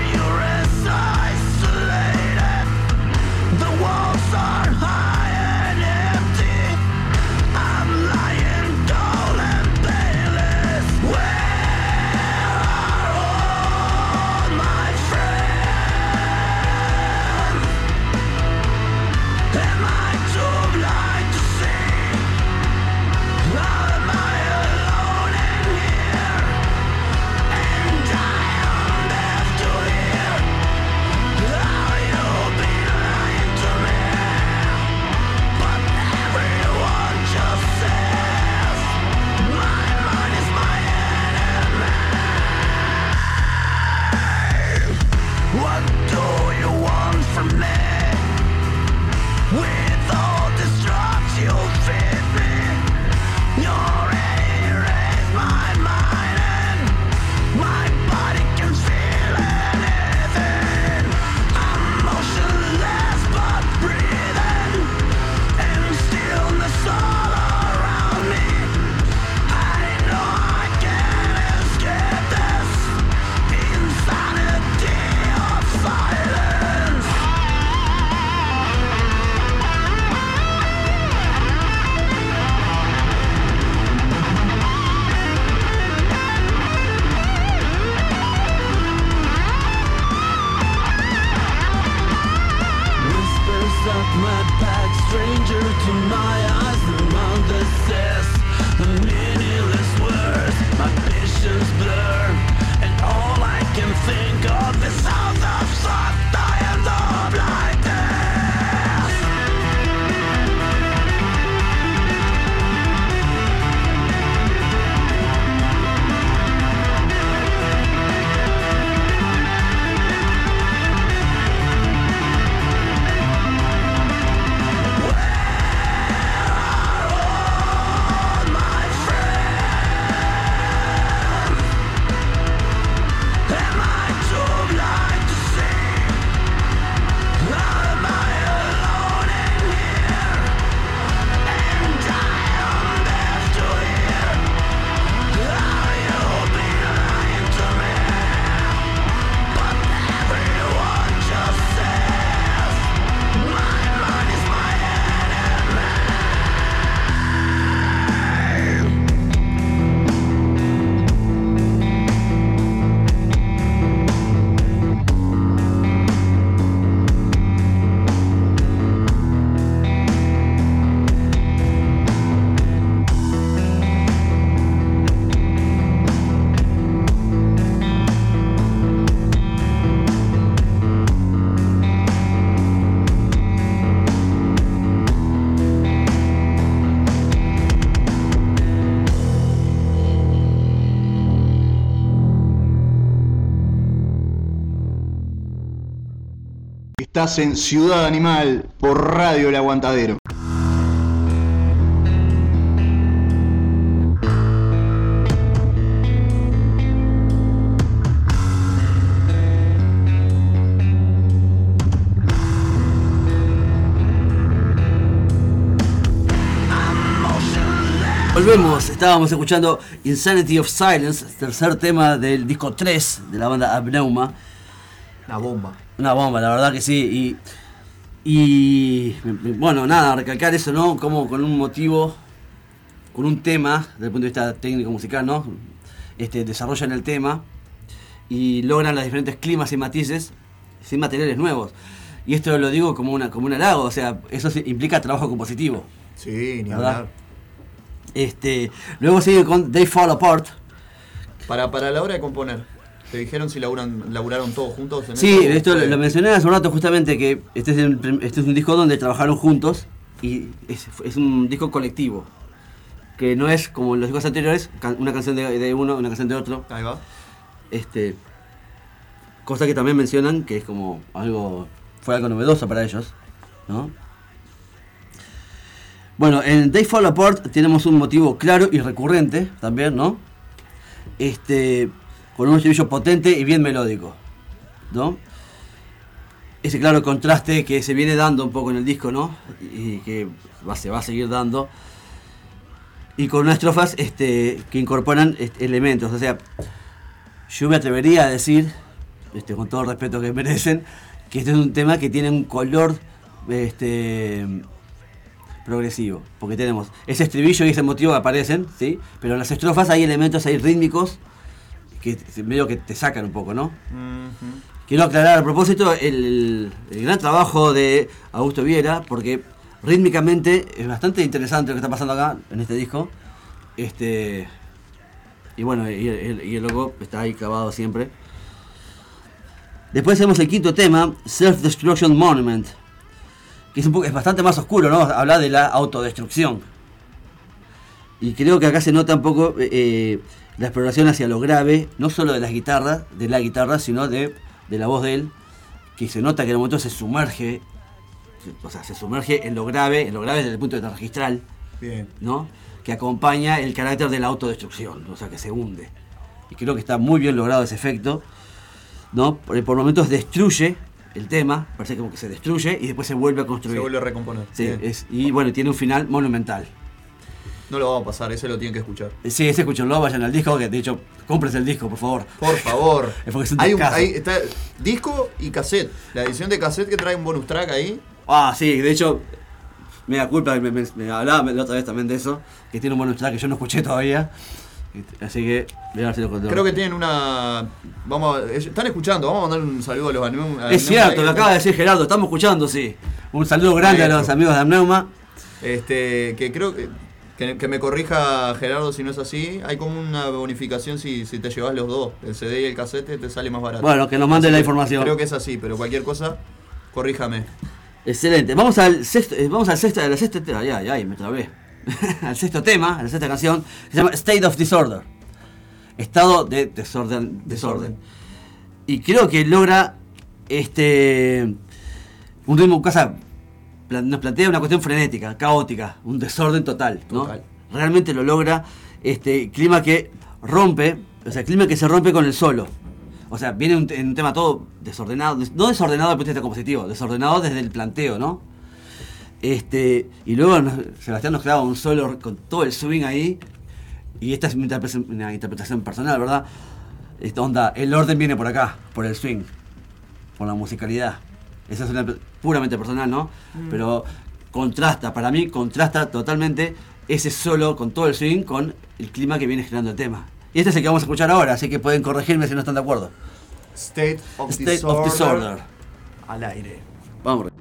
Estás en Ciudad Animal por Radio El Aguantadero. Volvemos, estábamos escuchando Insanity of Silence, tercer tema del disco 3 de la banda Abneuma. Una bomba. Una bomba, la verdad que sí. Y, y bueno, nada, recalcar eso, ¿no? Como con un motivo, con un tema, desde el punto de vista técnico musical, ¿no? Este, desarrollan el tema y logran los diferentes climas y matices sin materiales nuevos. Y esto lo digo como, una, como un halago, o sea, eso implica trabajo compositivo. Sí, ni ¿verdad? hablar. Este, luego sigue con They Fall Apart. Para, para la hora de componer, ¿te dijeron si laburan, laburaron todos juntos? En Sí, esto lo, mencioné hace un rato justamente que este es, el este es un disco donde trabajaron juntos y es, es un disco colectivo. Que no es como los discos anteriores, can- una canción de, de uno, una canción de otro. Ahí va. Este, cosa que también mencionan que es como algo, fue algo novedoso para ellos, ¿no? Bueno, en They Fall Apart tenemos un motivo claro y recurrente también, ¿no? Este, con un estribillo potente y bien melódico, ¿no? Ese claro contraste que se viene dando un poco en el disco, ¿no? Y que se va a seguir dando. Y con unas estrofas este, que incorporan elementos, o sea, yo me atrevería a decir, este, con todo el respeto que merecen, que este es un tema que tiene un color este, progresivo. Porque tenemos ese estribillo y ese motivo que aparecen, ¿sí? Pero en las estrofas hay elementos ahí rítmicos que medio que te sacan un poco, ¿no? Quiero aclarar a propósito el, el gran trabajo de Augusto Viera, porque rítmicamente es bastante interesante lo que está pasando acá en este disco. Este, y bueno, y el, y el logo está ahí clavado siempre. Después tenemos el quinto tema, Self Destruction Monument, que es, un poco, es bastante más oscuro, ¿no? Habla de la autodestrucción. Y creo que acá se nota un poco eh, eh, la exploración hacia lo grave, no solo de las guitarras, de la guitarra, sino de, de la voz de él, que se nota que en el momento se sumerge, o sea, se sumerge en lo grave, en lo grave desde el punto de vista registral, Bien. ¿no? Que acompaña el carácter de la autodestrucción, o sea, que se hunde. Y creo que está muy bien logrado ese efecto, ¿no? Por, por momentos destruye el tema, parece como que se destruye y después se vuelve a construir. Se vuelve a recomponer. Sí, es- y bueno, tiene un final monumental. No lo vamos a pasar, ese lo tienen que escuchar. Sí, ese escúchenlo, vayan al disco, que de hecho, compres el disco, por favor. Por favor. Es porque es un hay un, discazo. hay- está disco y cassette. La edición de cassette que trae un bonus track ahí. Ah, sí, de hecho, me da culpa, me, me- me hablaba la otra vez también de eso, que tiene un bonus track que yo no escuché todavía. Así que, voy a ver si lo. Creo que tienen una. Vamos a- están escuchando, vamos a mandar un saludo a los Aneum. a Es cierto, lo acaba de decir Gerardo, estamos escuchando, sí. Un saludo grande a los amigos de Amneuma. Este, que creo que, que, que me corrija Gerardo si no es así. Hay como una bonificación si, si te llevas los dos, el CD y el cassette, te sale más barato. Bueno, que nos mande Así la información. Creo que es así, pero cualquier cosa, corríjame. Excelente. Vamos al sexto, eh, vamos al sexto, al sexto tema. Ay, ay, ay, me trabé. al sexto tema, a la sexta canción, se llama State of Disorder. Estado de desorden. desorden. Y creo que logra este un ritmo casa nos plantea una cuestión frenética, caótica, un desorden total, ¿no? Total. Realmente lo logra este clima que rompe, o sea, clima que se rompe con el solo. O sea, viene un, te- un tema todo desordenado, des- no desordenado desde el punto de vista compositivo, desordenado desde el planteo, ¿no? Este, y luego nos- Sebastián nos clava un solo con todo el swing ahí, y esta es una interpretación, una interpretación personal, ¿verdad? Esta onda, el orden viene por acá, por el swing, por la musicalidad. Esa es una puramente personal, ¿no? Mm. Pero contrasta, para mí contrasta totalmente ese solo con todo el swing con el clima que viene generando el tema. Y este es el que vamos a escuchar ahora, así que pueden corregirme si no están de acuerdo. State of, State disorder, of Disorder. Al aire. Vamos.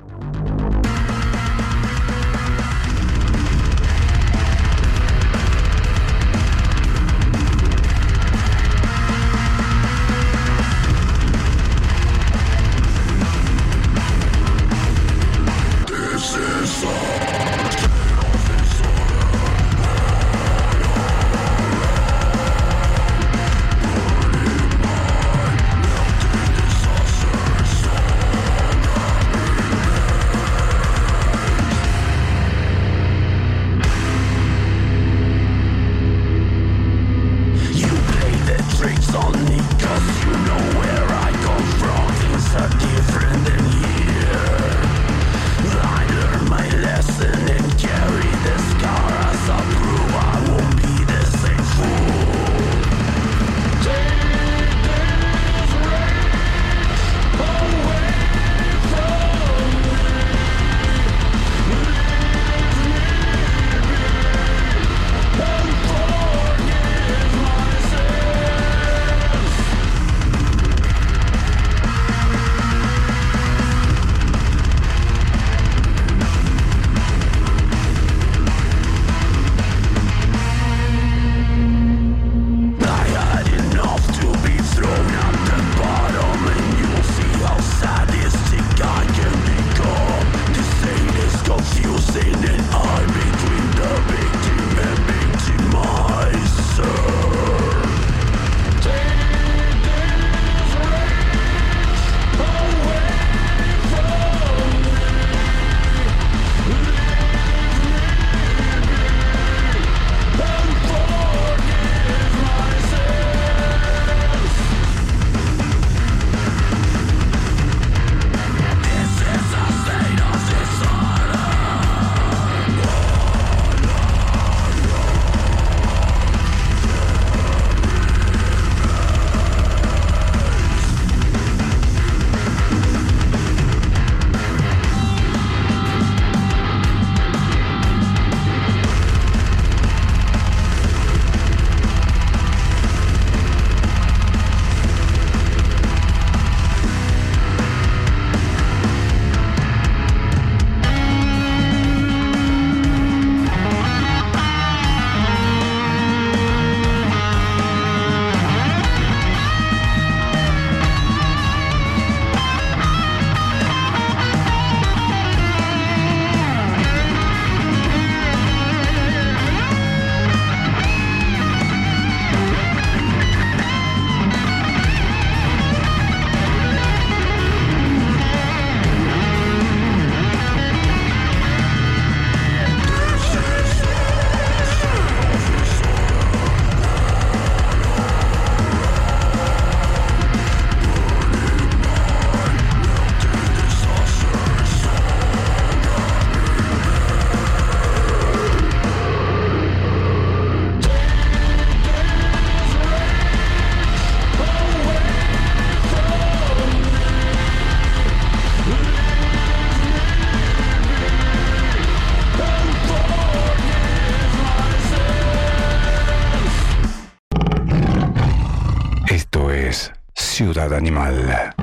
Animal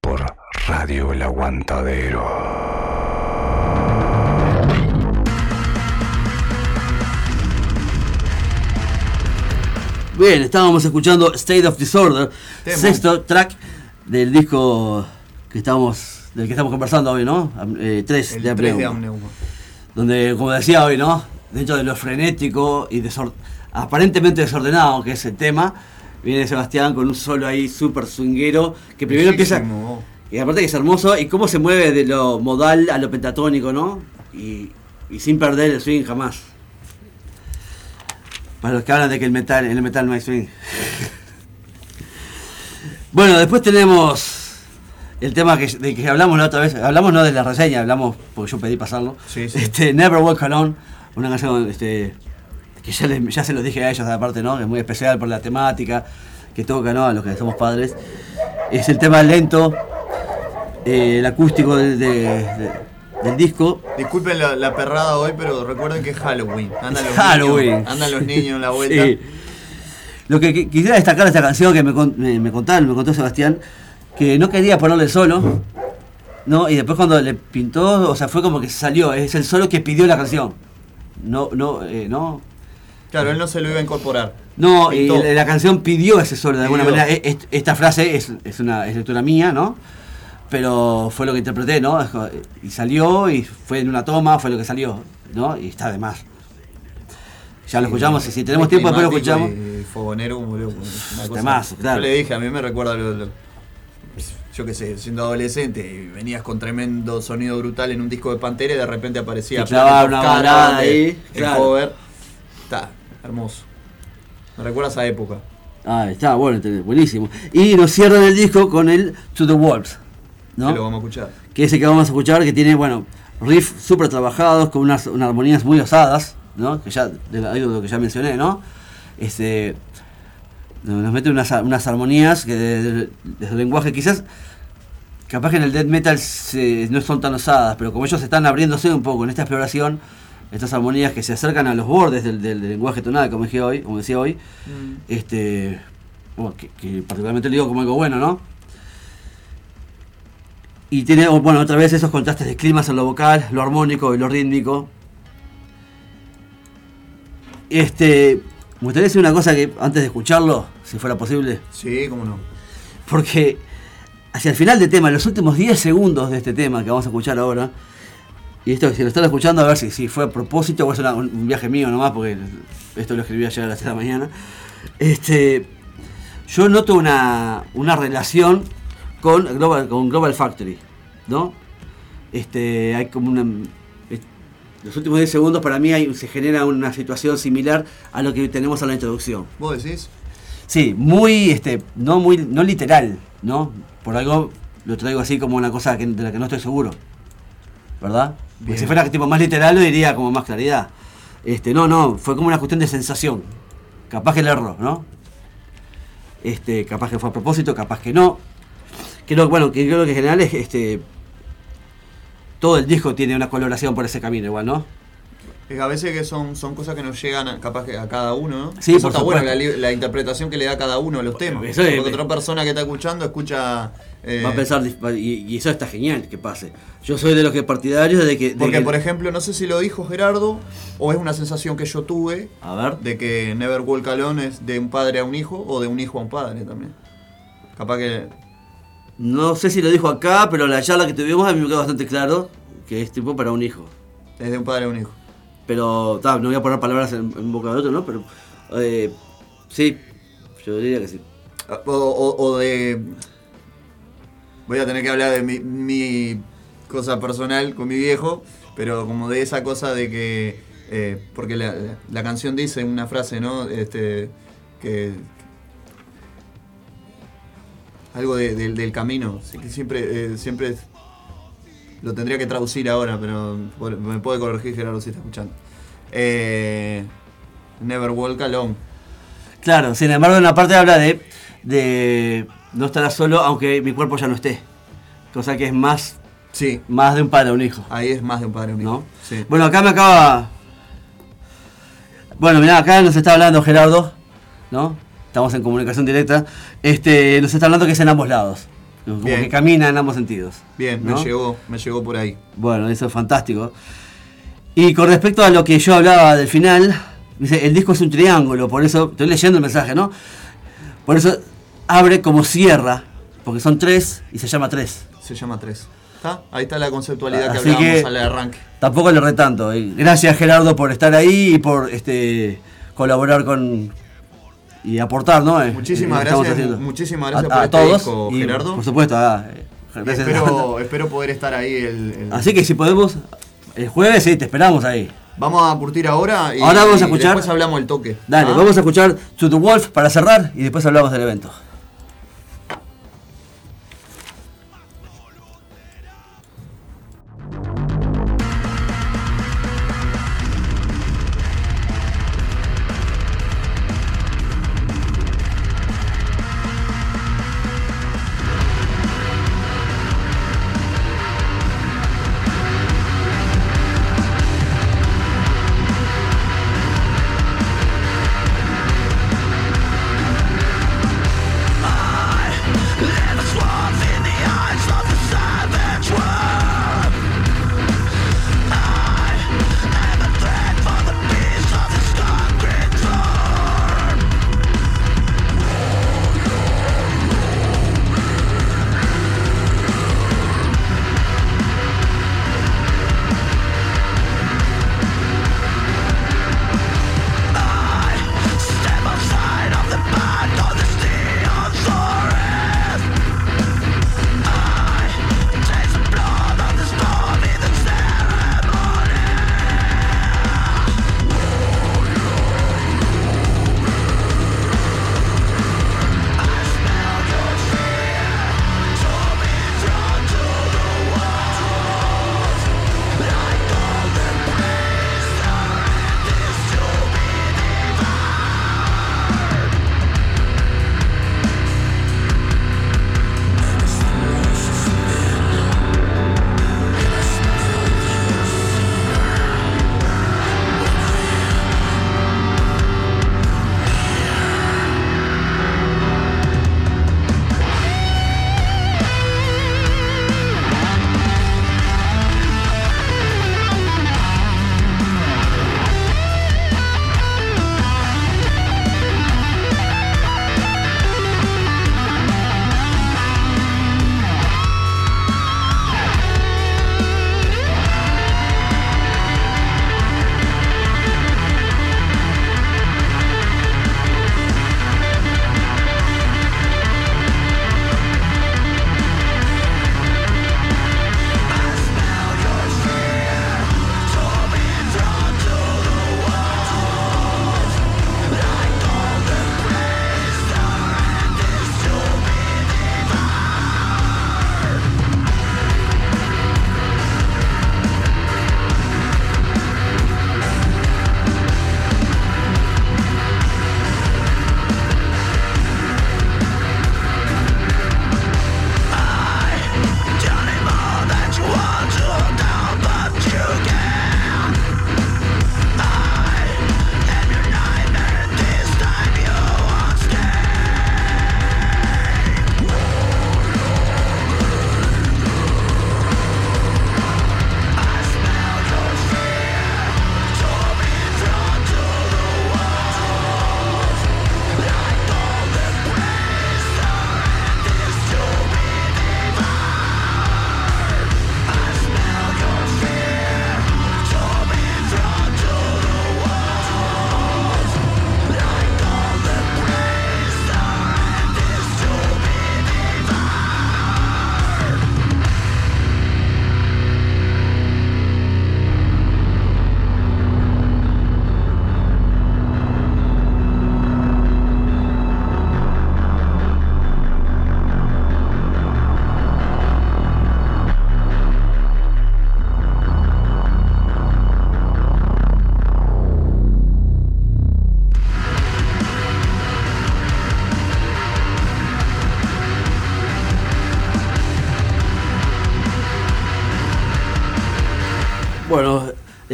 por Radio El Aguantadero. Bien, estábamos escuchando State of Disorder, Tema. sexto track del disco que estamos, del que estamos conversando hoy, ¿no? Eh, 3 El de 3 Abreu. de Amneuma. Donde, como decía hoy, ¿no? Dentro de lo frenético y desor- aparentemente desordenado que es el tema, viene Sebastián con un solo ahí súper swinguero, que primero empieza... Y aparte que es hermoso, y cómo se mueve de lo modal a lo pentatónico, ¿no? Y, y sin perder el swing jamás. Para los que hablan de que el metal, en el metal no hay swing. bueno, después tenemos el tema que, de que hablamos la otra vez. Hablamos no de la reseña, hablamos porque yo pedí pasarlo. Sí, sí. Este, Never Walk Alone, una canción este, que ya, les- ya se los dije a ellos aparte, ¿no? Que es muy especial por la temática que toca, ¿no? A los que somos padres. Es el tema lento, eh, el acústico del- de- de- del disco. Disculpen la, la perrada hoy, pero recuerden que es Halloween. Andan los Halloween. Niños, andan los niños en la vuelta. Sí. Lo que qui- quisiera destacar de esta canción que me, me, me contaron, me contó Sebastián, que no quería ponerle solo, ¿no? Y después cuando le pintó, o sea, fue como que salió, es el solo que pidió la canción. No, no, eh, no. Claro, él no se lo iba a incorporar. No, y la, la canción pidió ese solo de alguna Pidió. manera. E- est- Esta frase es, es una es lectura mía, ¿no? Pero fue lo que interpreté, ¿no? Y salió y fue en una toma, fue lo que salió, ¿no? Y está de más. Ya lo escuchamos, y si tenemos tiempo después lo escuchamos. Y, fogonero cosa- Temazo, claro. Yo le dije, a mí me recuerda lo, lo- yo qué sé, siendo adolescente, y venías con tremendo sonido brutal en un disco de Pantera y de repente aparecía una el- ahí, el claro. cover. Está, hermoso. Me recuerda a esa época. Ah, está bueno, buenísimo. Y nos cierran el disco con el To the Wolves, ¿no? Que lo vamos a escuchar. que es el que vamos a escuchar, que tiene, bueno, riffs súper trabajados, con unas, unas armonías muy osadas, ¿no? Que ya, de lo que ya mencioné, ¿no? Este, nos mete unas, unas armonías que desde, desde el lenguaje quizás, capaz que en el death metal se- no son tan osadas, pero como ellos están abriéndose un poco en esta exploración, estas armonías que se acercan a los bordes del, del- del lenguaje tonal, como decía hoy, como decía hoy, este, bueno, que, que particularmente lo digo como algo bueno, ¿no? Y tiene, bueno, otra vez esos contrastes de climas en lo vocal, lo armónico y lo rítmico. Este, me gustaría decir una cosa que antes de escucharlo, si fuera posible, Sí, cómo no. porque hacia el final del tema, los últimos 10 segundos de este tema que vamos a escuchar ahora, y esto si lo están escuchando a ver si, si fue a propósito o es una- un, viaje mío nomás, porque esto lo escribí ayer a las 3 de la mañana, este, yo noto una, una relación con Global, con Global Factory, ¿no? Este, hay como una... los últimos 10 segundos para mí hay- se genera una situación similar a lo que tenemos en la introducción. ¿Vos decís? Sí, muy, este, no muy, no literal, ¿no? Por algo lo traigo así como una cosa que- de la que no estoy seguro, ¿verdad? Porque si fuera tipo más literal lo diría como más claridad. Este, no, no, fue como una cuestión de sensación. Capaz que el error, ¿no? Este, capaz que fue a propósito, capaz que no. Creo, bueno, que creo que en general es este. Todo el disco tiene una coloración por ese camino, igual, ¿no? Es a veces que son, son cosas que nos llegan a, capaz que a cada uno, ¿no? Sí, Eso por está bueno, la, interpretación que le da cada uno a los temas. Eso es- Porque otra persona que está escuchando escucha... eh, Va a pensar, y, y eso está genial que pase. Yo soy de los que partidarios de que. de Porque, que- por ejemplo, no sé si lo dijo Gerardo o es una sensación que yo tuve A ver. de que Never Walk Alone es de un padre a un hijo o de un hijo a un padre también. Capaz que... No sé si lo dijo acá, pero la charla que tuvimos a mí me quedó bastante claro que es tipo para un hijo. Es de un padre a un hijo. Pero, ta, no voy a poner palabras en, boca de otro, ¿no? Pero, eh, sí, yo diría que sí. O, o- o de... Voy a tener que hablar de mi, mi cosa personal con mi viejo, pero como de esa cosa de que... eh, porque la, la- canción dice una frase, ¿no? Este, que... Algo de- del- del camino. Siempre, eh, siempre lo tendría que traducir ahora, pero me puede corregir Gerardo si está escuchando. Eh, Never Walk Alone. Claro, sin embargo, en la parte habla de, de no estará solo aunque mi cuerpo ya no esté. Cosa que es más, Sí, más de un padre a un hijo. ahí es más de un padre a un hijo. ¿No? Sí. Bueno, acá me acaba. Bueno, mirá, acá nos está hablando Gerardo, ¿no? estamos en comunicación directa, este, nos está hablando que es en ambos lados. Como Bien. que camina en ambos sentidos. Bien, ¿no? me llegó, me llegó por ahí. Bueno, eso es fantástico. Y con respecto a lo que yo hablaba del final, dice, el disco es un triángulo, por eso, estoy leyendo el mensaje, ¿no? Por eso abre como cierra, porque son tres y se llama tres. Se llama 3. ¿Está? Ahí está la conceptualidad que Así hablábamos que- al arranque. Tampoco le re tanto. Y Gracias Gerardo por estar ahí y por este colaborar con y aportar, ¿no? Eh, Muchísimas eh, gracias, muchísimas gracias a, por a este todos disco, Gerardo. Por supuesto, a- eh, gracias. espero, espero poder estar ahí el, el- Así que si podemos, el jueves sí, te esperamos ahí. Vamos a curtir ahora y, Ahora vamos a y escuchar- después hablamos del toque. Dale, ¿Ah? vamos a escuchar To The Wolf para cerrar y después hablamos del evento.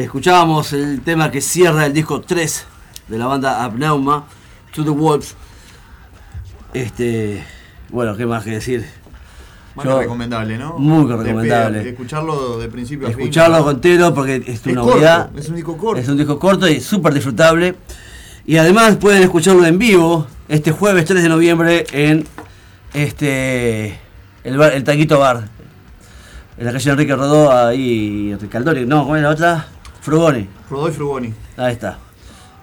Escuchábamos el tema que cierra el disco 3 de la banda Abnauma, To the Wolves. Este, bueno, ¿qué más que decir? Yo- recomendable, ¿no? Muy recomendable. de escucharlo de principio a fin. Escucharlo entero porque es una corto, novedad. es un disco corto. Es un disco corto y súper disfrutable. Y además pueden escucharlo en vivo este jueves 3 de noviembre en este el, bar- el Taquito Bar. En la calle Enrique Rodó, ahí Ricaldori. No, ¿cómo es la otra? Frugoni. Rodolfo Frugoni. Ahí está.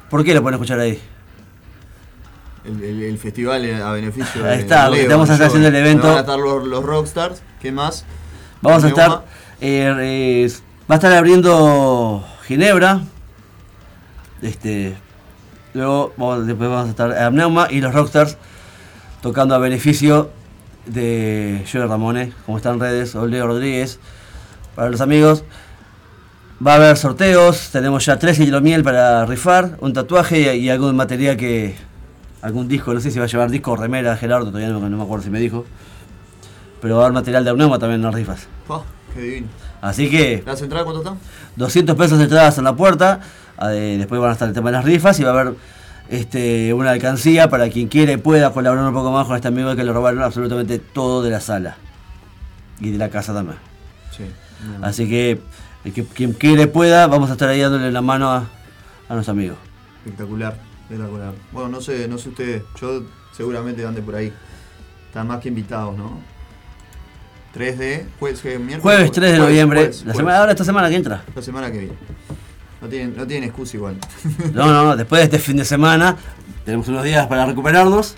¿Por qué lo pueden escuchar ahí? El, el- el festival a beneficio Ahí está, de Leo, estamos yo. haciendo el evento. Van a estar los, los Rockstars. ¿Qué más? Vamos a estar. eh, eh, va a estar abriendo Ginebra. Este. Luego vamos- después vamos a estar Amneuma y los Rockstars tocando a beneficio de Joey Ramone, como está en redes, Leo Rodríguez. Para los amigos. Va a haber sorteos, tenemos ya tres miel para rifar, un tatuaje y, algún material que. algún disco, no sé si va a llevar disco o remera, Gerardo, todavía no, no me acuerdo si me dijo. Pero va a haber material de Amneuma también en las rifas. Pa, qué divino. Así que ¿Las entradas cuánto están? 200 pesos de entradas en la puerta. eh, después van a estar el tema de las rifas y va a haber este, una alcancía para quien quiera y pueda colaborar un poco más con este amigo que le robaron absolutamente todo de la sala y de la casa también. Sí. Así que, el que quien quiera y pueda, vamos a estar ahí dándole la mano a, a nuestros amigos. Espectacular, espectacular. Bueno, no sé, no sé ustedes, yo seguramente ande por ahí. Están más que invitados, ¿no? 3 de jueves. Jueves 3 de Jueves, noviembre, jueves, la semana, ahora esta semana que entra. La semana que viene. No tienen, no tienen excusa igual. No, no, no, después de este fin de semana tenemos unos días para recuperarnos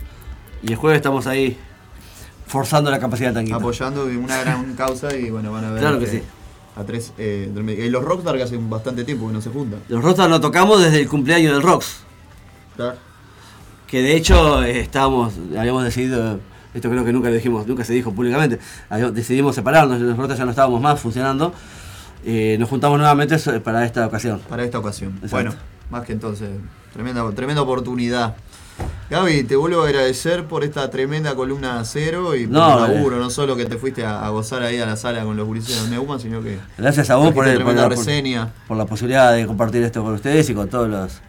y el jueves estamos ahí forzando la capacidad del tanquito. Apoyando una gran causa y bueno, van a ver. Claro que este, sí. A tres, eh, y los Rockstar que hace bastante tiempo que no se juntan. Los Rostas lo tocamos desde el cumpleaños del Rox. Claro. Que de hecho eh, estábamos, habíamos decidido, esto creo que nunca lo dijimos, nunca se dijo públicamente, habíamos- decidimos separarnos, los Rotas ya no estábamos más funcionando, eh, nos juntamos nuevamente para esta ocasión. Para esta ocasión. Exacto. Bueno, más que entonces, tremenda, tremenda oportunidad. Gaby, te vuelvo a agradecer por esta tremenda columna de acero y por No, el laburo, no solo que te fuiste a, a gozar ahí a la sala con los gurises de Neumann, sino que Gracias a vos por, el- por la, reseña. por la posibilidad de compartir esto con ustedes y con todos los,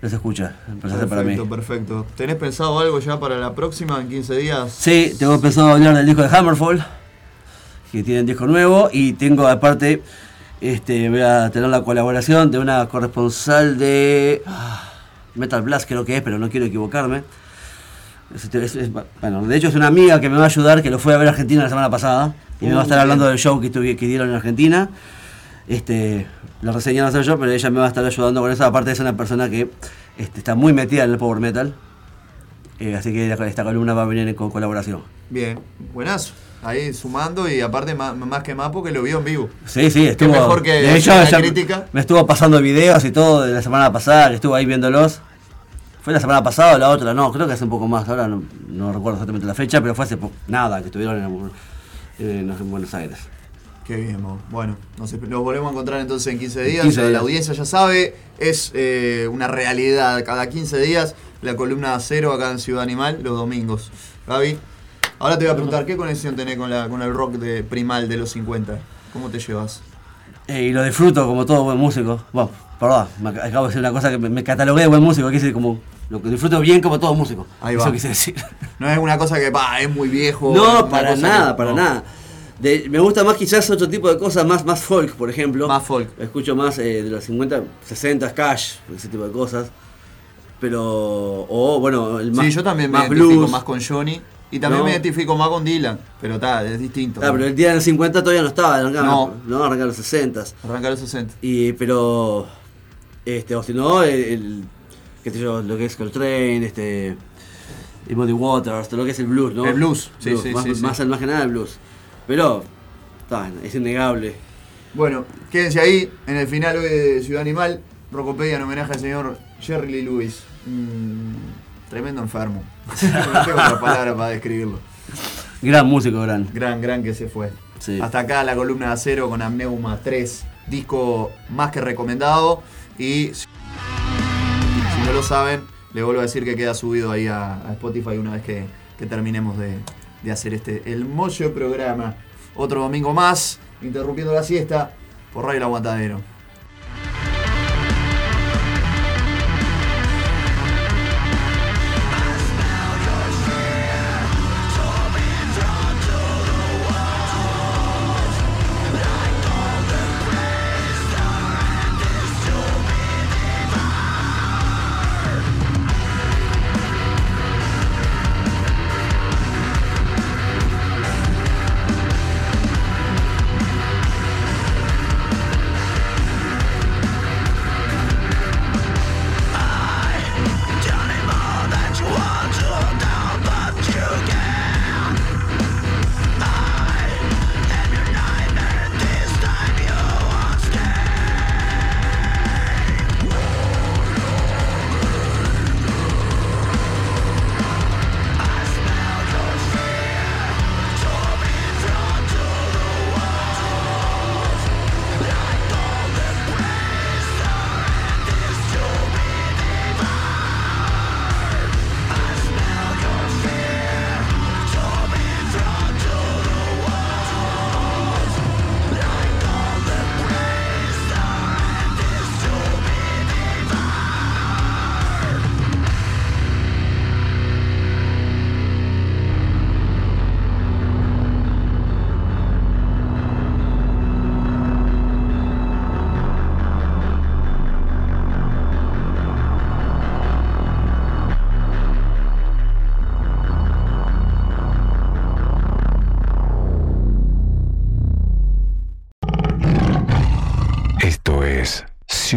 los escuchas. Un placer para mí. Perfecto, perfecto. ¿Tenés pensado algo ya para la próxima, en 15 días? Sí, tengo pensado hablar del disco de Hammerfall, que tiene un disco nuevo, y tengo aparte, este, voy a tener la colaboración de una corresponsal de ah, Metal Blast, creo que es, pero no quiero equivocarme. Es- es- es- bueno, de hecho es una amiga que me va a ayudar, que lo fue a ver a Argentina la semana pasada, y me va a estar Uh, hablando del show que, tuvi- que dieron en Argentina. Este, la reseña no soy yo, pero ella me va a estar ayudando con eso. Aparte es una persona que este, está muy metida en el power metal. Eh, así que esta columna va a venir con colaboración. Bien, buenazo. Ahí sumando y aparte más, más que más porque lo vio en vivo. Sí, sí, estuvo. Qué mejor que de hecho, la crítica. me estuvo pasando videos y todo de la semana pasada, que estuvo ahí viéndolos. ¿Fue la semana pasada o la otra? No, creo que hace un poco más. Ahora no, no recuerdo exactamente la fecha, pero fue hace nada que estuvieron en, en- en Buenos Aires. Qué bien, Mo. Bueno, nos, nos volvemos a encontrar entonces en 15 días. 15 La audiencia ya sabe, es eh, una realidad. Cada 15 días la columna cero acá en Ciudad Animal, los domingos. Gaby, ahora te voy a preguntar, ¿qué conexión tenés con, la, con el rock de primal de los 50? ¿Cómo te llevas? Eh, y lo disfruto como todo buen músico. Bueno, perdón, me ac- acabo de decir una cosa que me, me catalogué de buen músico, quise decir como lo que disfruto bien como todo músico. Ahí Eso va. quise decir. No es una cosa que pa, es muy viejo. es No, para nada, que- para no. nada. De- me gusta más quizás otro tipo de cosas, más, más folk, por ejemplo. Más folk. Escucho más eh, de los 50, 60, Cash, ese tipo de cosas. Pero, o bueno, el más, sí, yo también me más blues. más con Johnny. Y también No. me identifico más con Dylan. Pero está, es distinto. Ah, pero el día del 50 todavía no estaba, arrancaba, No. no, arrancaba en los 60. Arrancar los 60. Y, pero, este, o si no, el, el- qué sé yo, lo que es Coltrane, este, y Muddy Waters, lo que es el blues, ¿no? El blues, sí, sí, más, sí, sí. Más, más que nada el blues. Pero, está, es innegable. Bueno, quédense ahí. En el final hoy de Ciudad Animal, Rocopedia en homenaje al señor Jerry Lee Lewis. Mm, tremendo enfermo. no tengo otra palabra para describirlo. Gran músico, gran. Gran, gran que se fue. Sí. Hasta acá la columna de acero con Amneuma 3. Disco más que recomendado. Y si no lo saben, le vuelvo a decir que queda subido ahí a, a Spotify una vez que, que terminemos de, de hacer este el mocho programa. Otro domingo más, interrumpiendo la siesta por Radio El Aguantadero.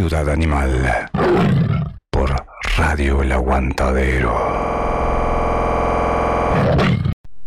Ciudad Animal por Radio El Aguantadero.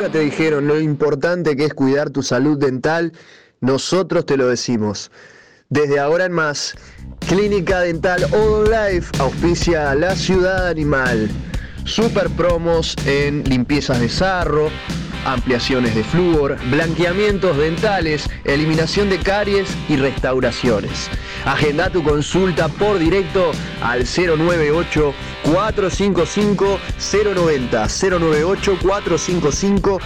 Nunca te dijeron lo importante que es cuidar tu salud dental, nosotros te lo decimos. Desde ahora en más, Clínica Dental All Life auspicia a la ciudad animal. Super promos en limpiezas de sarro, ampliaciones de flúor, blanqueamientos dentales, eliminación de caries y restauraciones. Agenda tu consulta por directo al 098 455 090 098 455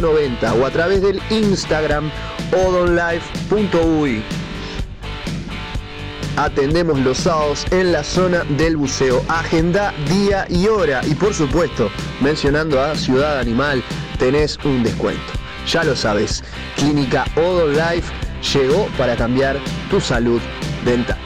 090 o a través del Instagram odonlife.uy. Atendemos los sábados en la zona del buceo. Agenda día y hora. Y por supuesto, mencionando a Ciudad Animal, tenés un descuento. Ya lo sabes, Clínica Odon Life llegó para cambiar tu salud dental.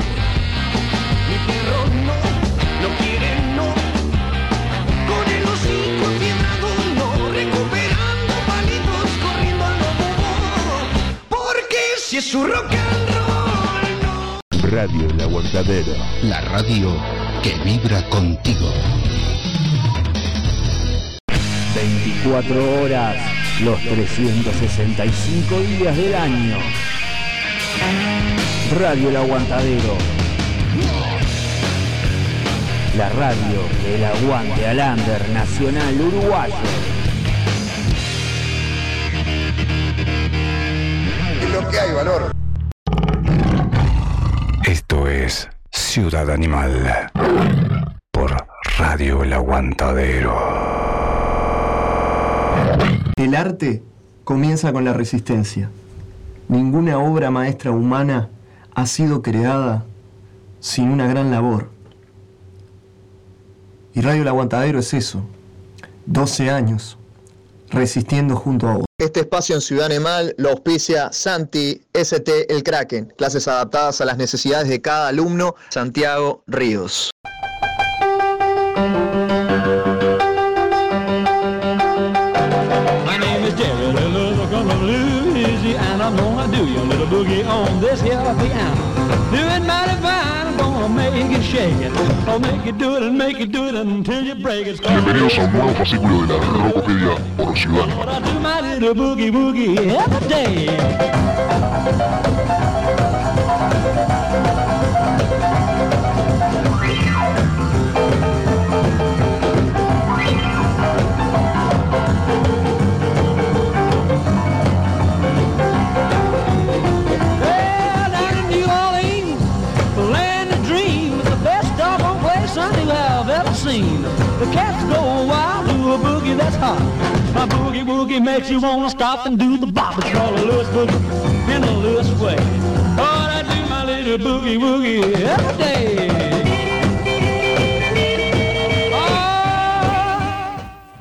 Su rock and roll Radio El Aguantadero. La radio que vibra contigo. 24 horas, los 365 días del año. Radio El Aguantadero. La radio del aguante al under nacional uruguayo. Que hay valor. Esto es Ciudad Animal por Radio El Aguantadero. El arte comienza con la resistencia. Ninguna obra maestra humana ha sido creada sin una gran labor. Y Radio El Aguantadero es eso. 12 años resistiendo junto a vos. Este espacio en Ciudad Animal lo auspicia Santi ST El Kraken, clases adaptadas a las necesidades de cada alumno, Santiago Ríos. Jerry Gonna make it shake it. I'll make it do it and make it do it until you break it. Bienvenidos a un nuevo fascículo de la Rocopedia por Ciudad hot. My boogie woogie makes you wanna stop and do the bop. A boogie in a Lewis way.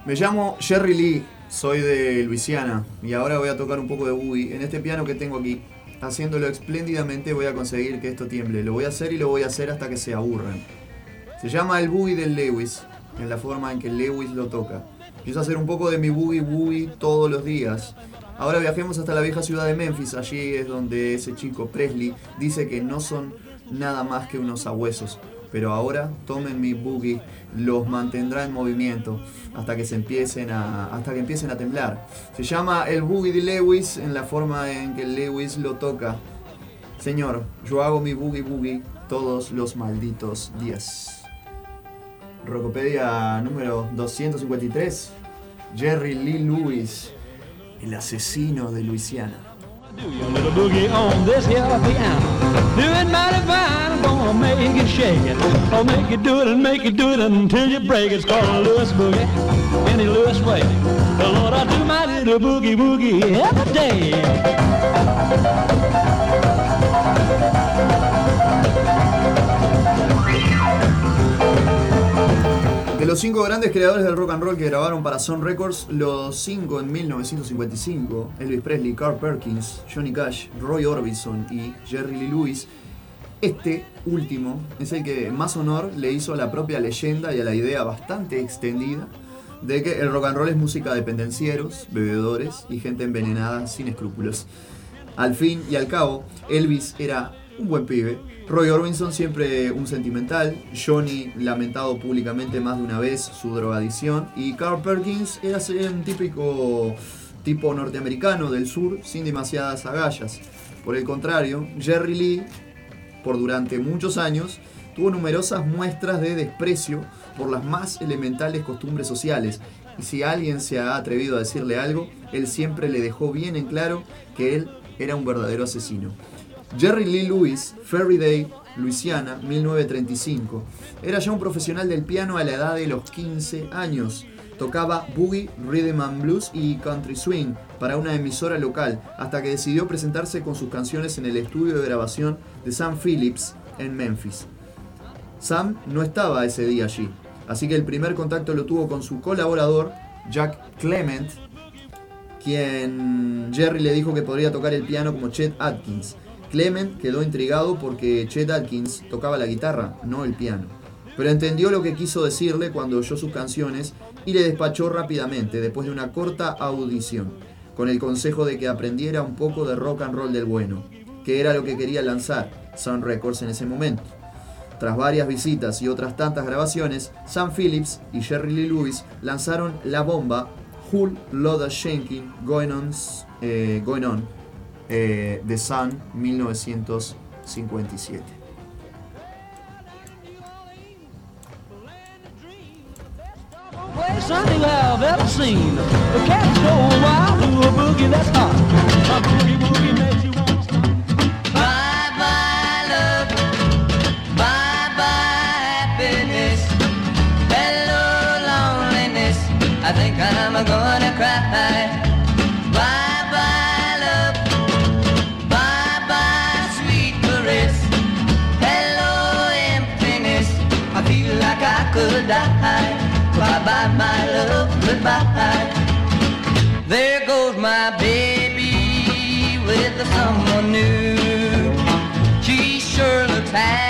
Me llamo Jerry Lee, soy de Luisiana y ahora voy a tocar un poco de boogie en este piano que tengo aquí. Haciéndolo espléndidamente voy a conseguir que esto tiemble. Lo voy a hacer y lo voy a hacer hasta que se aburran. Se llama el boogie del Lewis, en la forma en que Lewis lo toca. Empiezo a hacer un poco de mi boogie boogie todos los días. Ahora viajemos hasta la vieja ciudad de Memphis. Allí es donde ese chico Presley dice que no son nada más que unos sabuesos. Pero ahora tomen mi boogie, los mantendrá en movimiento hasta que se empiecen a hasta que empiecen a temblar. Se llama el boogie de Lewis en la forma en que Lewis lo toca. Señor, yo hago mi boogie boogie todos los malditos días. Rocopedia número 253. Jerry Lee Lewis, el asesino de Luisiana. Lewis way. Lord, I do my little boogie woogie every day. Los cinco grandes creadores del rock and roll que grabaron para Sun Records, los cinco en 1955, Elvis Presley, Carl Perkins, Johnny Cash, Roy Orbison y Jerry Lee Lewis, este último es el que más honor le hizo a la propia leyenda y a la idea bastante extendida de que el rock and roll es música de pendencieros, bebedores y gente envenenada sin escrúpulos. Al fin y al cabo, Elvis era un buen pibe, Roy Orbison siempre un sentimental, Johnny lamentado públicamente más de una vez su drogadicción y Carl Perkins era un típico tipo norteamericano del sur sin demasiadas agallas. Por el contrario, Jerry Lee, por durante muchos años, tuvo numerosas muestras de desprecio por las más elementales costumbres sociales y si alguien se ha atrevido a decirle algo, él siempre le dejó bien en claro que él era un verdadero asesino. Jerry Lee Lewis, Ferry Day, Luisiana, 1935. Era ya un profesional del piano a la edad de los 15 años. Tocaba boogie, rhythm and blues y country swing para una emisora local, hasta que decidió presentarse con sus canciones en el estudio de grabación de Sam Phillips en Memphis. Sam no estaba ese día allí, así que el primer contacto lo tuvo con su colaborador, Jack Clement, quien Jerry le dijo que podría tocar el piano como Chet Atkins. Clement quedó intrigado porque Chet Atkins tocaba la guitarra, no el piano. Pero entendió lo que quiso decirle cuando oyó sus canciones y le despachó rápidamente después de una corta audición, con el consejo de que aprendiera un poco de rock and roll del bueno, que era lo que quería lanzar Sun Records en ese momento. Tras varias visitas y otras tantas grabaciones, Sam Phillips y Jerry Lee Lewis lanzaron la bomba Whole Lotta Shanking Going On, eh, Going On eh, The Sun 1957. Place I think to a boogie goodbye. There goes my baby with someone new. She sure looks happy,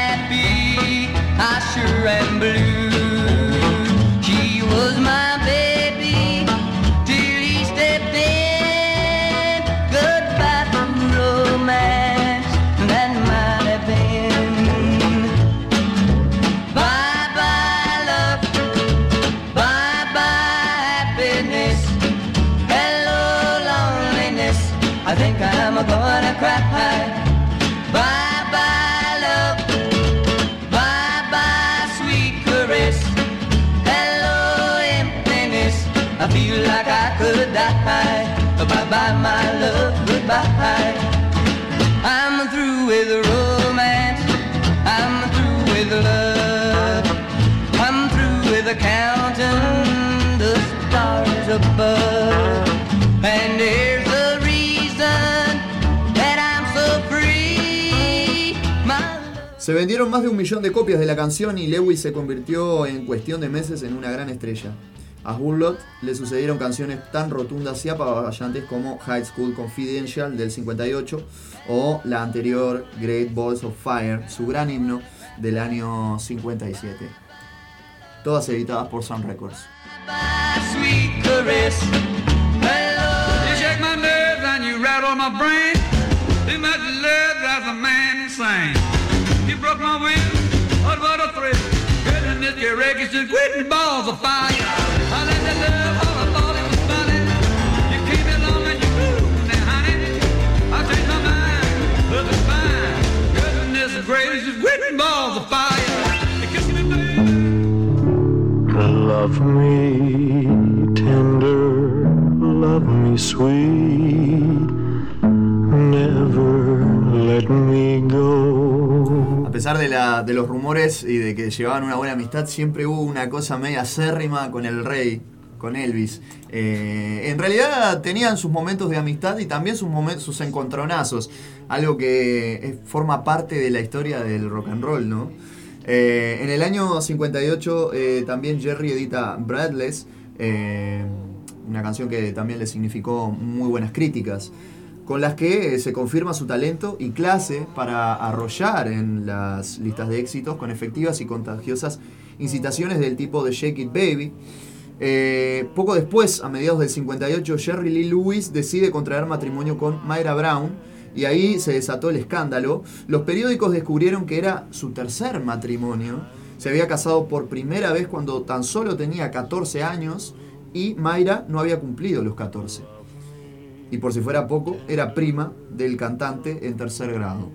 Se vendieron más de un millón de copias de la canción y Lewis se convirtió en cuestión de meses en una gran estrella. A Hullot le sucedieron canciones tan rotundas y apaballantes como High School Confidential del 58 o la anterior Great Balls of Fire, su gran himno del año 57. Todas editadas por Sun Records. Goodness, your wreckage just quitting balls of fire. I let the love all I thought it was funny. You came along and you moved now, honey. I changed my mind, love is fine. Goodness gracious, just quitting balls of fire. Me, Love me tender, love me sweet, never A pesar de, los rumores y de que llevaban una buena amistad, siempre hubo una cosa media acérrima con el rey, con Elvis. Eh, en realidad tenían sus momentos de amistad y también sus, momen- sus encontronazos, algo que forma parte de la historia del rock and roll, ¿no? Eh, en el año 58 eh, también Jerry edita Breathless, eh, una canción que también le significó muy buenas críticas, con las que eh, se confirma su talento y clase para arrollar en las listas de éxitos con efectivas y contagiosas incitaciones del tipo de Shake It Baby. Eh, poco después, a mediados del 58, Jerry Lee Lewis decide contraer matrimonio con Myra Brown y ahí se desató el escándalo. Los periódicos descubrieron que era su tercer matrimonio. Se había casado por primera vez cuando tan solo tenía 14 años y Mayra no había cumplido los 14. Y por si fuera poco, era prima del cantante en tercer grado.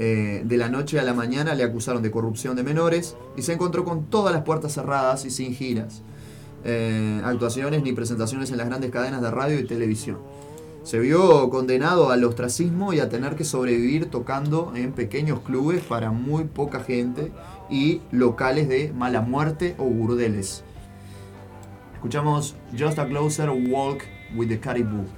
Eh, de la noche a la mañana le acusaron de corrupción de menores y se encontró con todas las puertas cerradas y sin giras, eh, actuaciones ni presentaciones en las grandes cadenas de radio y televisión. Se vio condenado al ostracismo y a tener que sobrevivir tocando en pequeños clubes para muy poca gente y locales de mala muerte o burdeles. Escuchamos Just a Closer Walk with the Caribou.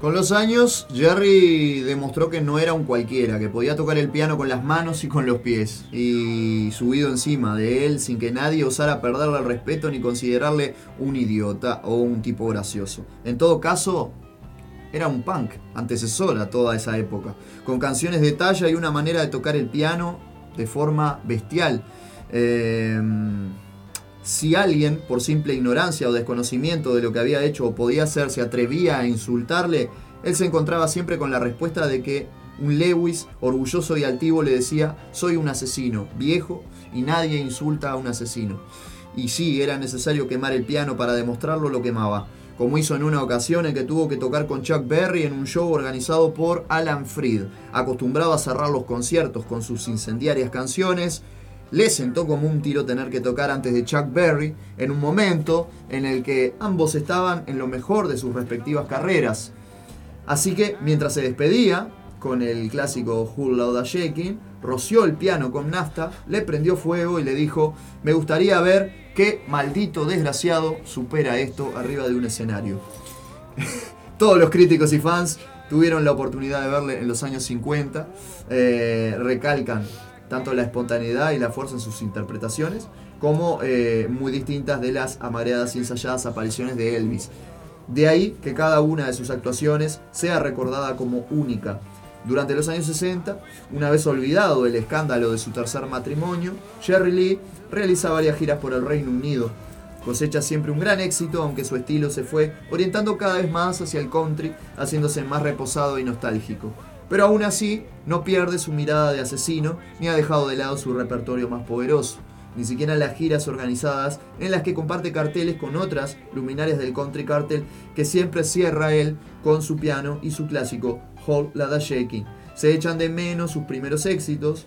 Con los años, Jerry demostró que no era un cualquiera, que podía tocar el piano con las manos y con los pies, y subido encima de él sin que nadie osara perderle el respeto ni considerarle un idiota o un tipo gracioso. En todo caso, era un punk, antecesor a toda esa época, con canciones de talla y una manera de tocar el piano de forma bestial. Eh, si alguien, por simple ignorancia o desconocimiento de lo que había hecho o podía hacer, se atrevía a insultarle, él se encontraba siempre con la respuesta de que un Lewis, orgulloso y altivo, le decía, soy un asesino, viejo, y nadie insulta a un asesino. Y sí, era necesario quemar el piano para demostrarlo, lo quemaba. Como hizo en una ocasión en que tuvo que tocar con Chuck Berry en un show organizado por Alan Freed, acostumbrado a cerrar los conciertos con sus incendiarias canciones, le sentó como un tiro tener que tocar antes de Chuck Berry en un momento en el que ambos estaban en lo mejor de sus respectivas carreras. Así que mientras se despedía, con el clásico Who Lauda Shaking, roció el piano con nafta, le prendió fuego y le dijo, me gustaría ver qué maldito desgraciado supera esto arriba de un escenario. Todos los críticos y fans tuvieron la oportunidad de verle en los años 50, eh, recalcan tanto la espontaneidad y la fuerza en sus interpretaciones, como eh, muy distintas de las amareadas y ensayadas apariciones de Elvis. De ahí que cada una de sus actuaciones sea recordada como única. Durante los años 60, una vez olvidado el escándalo de su tercer matrimonio, Jerry Lee realiza varias giras por el Reino Unido. Cosecha siempre un gran éxito, aunque su estilo se fue orientando cada vez más hacia el country, haciéndose más reposado y nostálgico. Pero aún así, no pierde su mirada de asesino ni ha dejado de lado su repertorio más poderoso. Ni siquiera las giras organizadas en las que comparte carteles con otras luminarias del country cartel que siempre cierra él con su piano y su clásico Hold La Shaking. Se echan de menos sus primeros éxitos,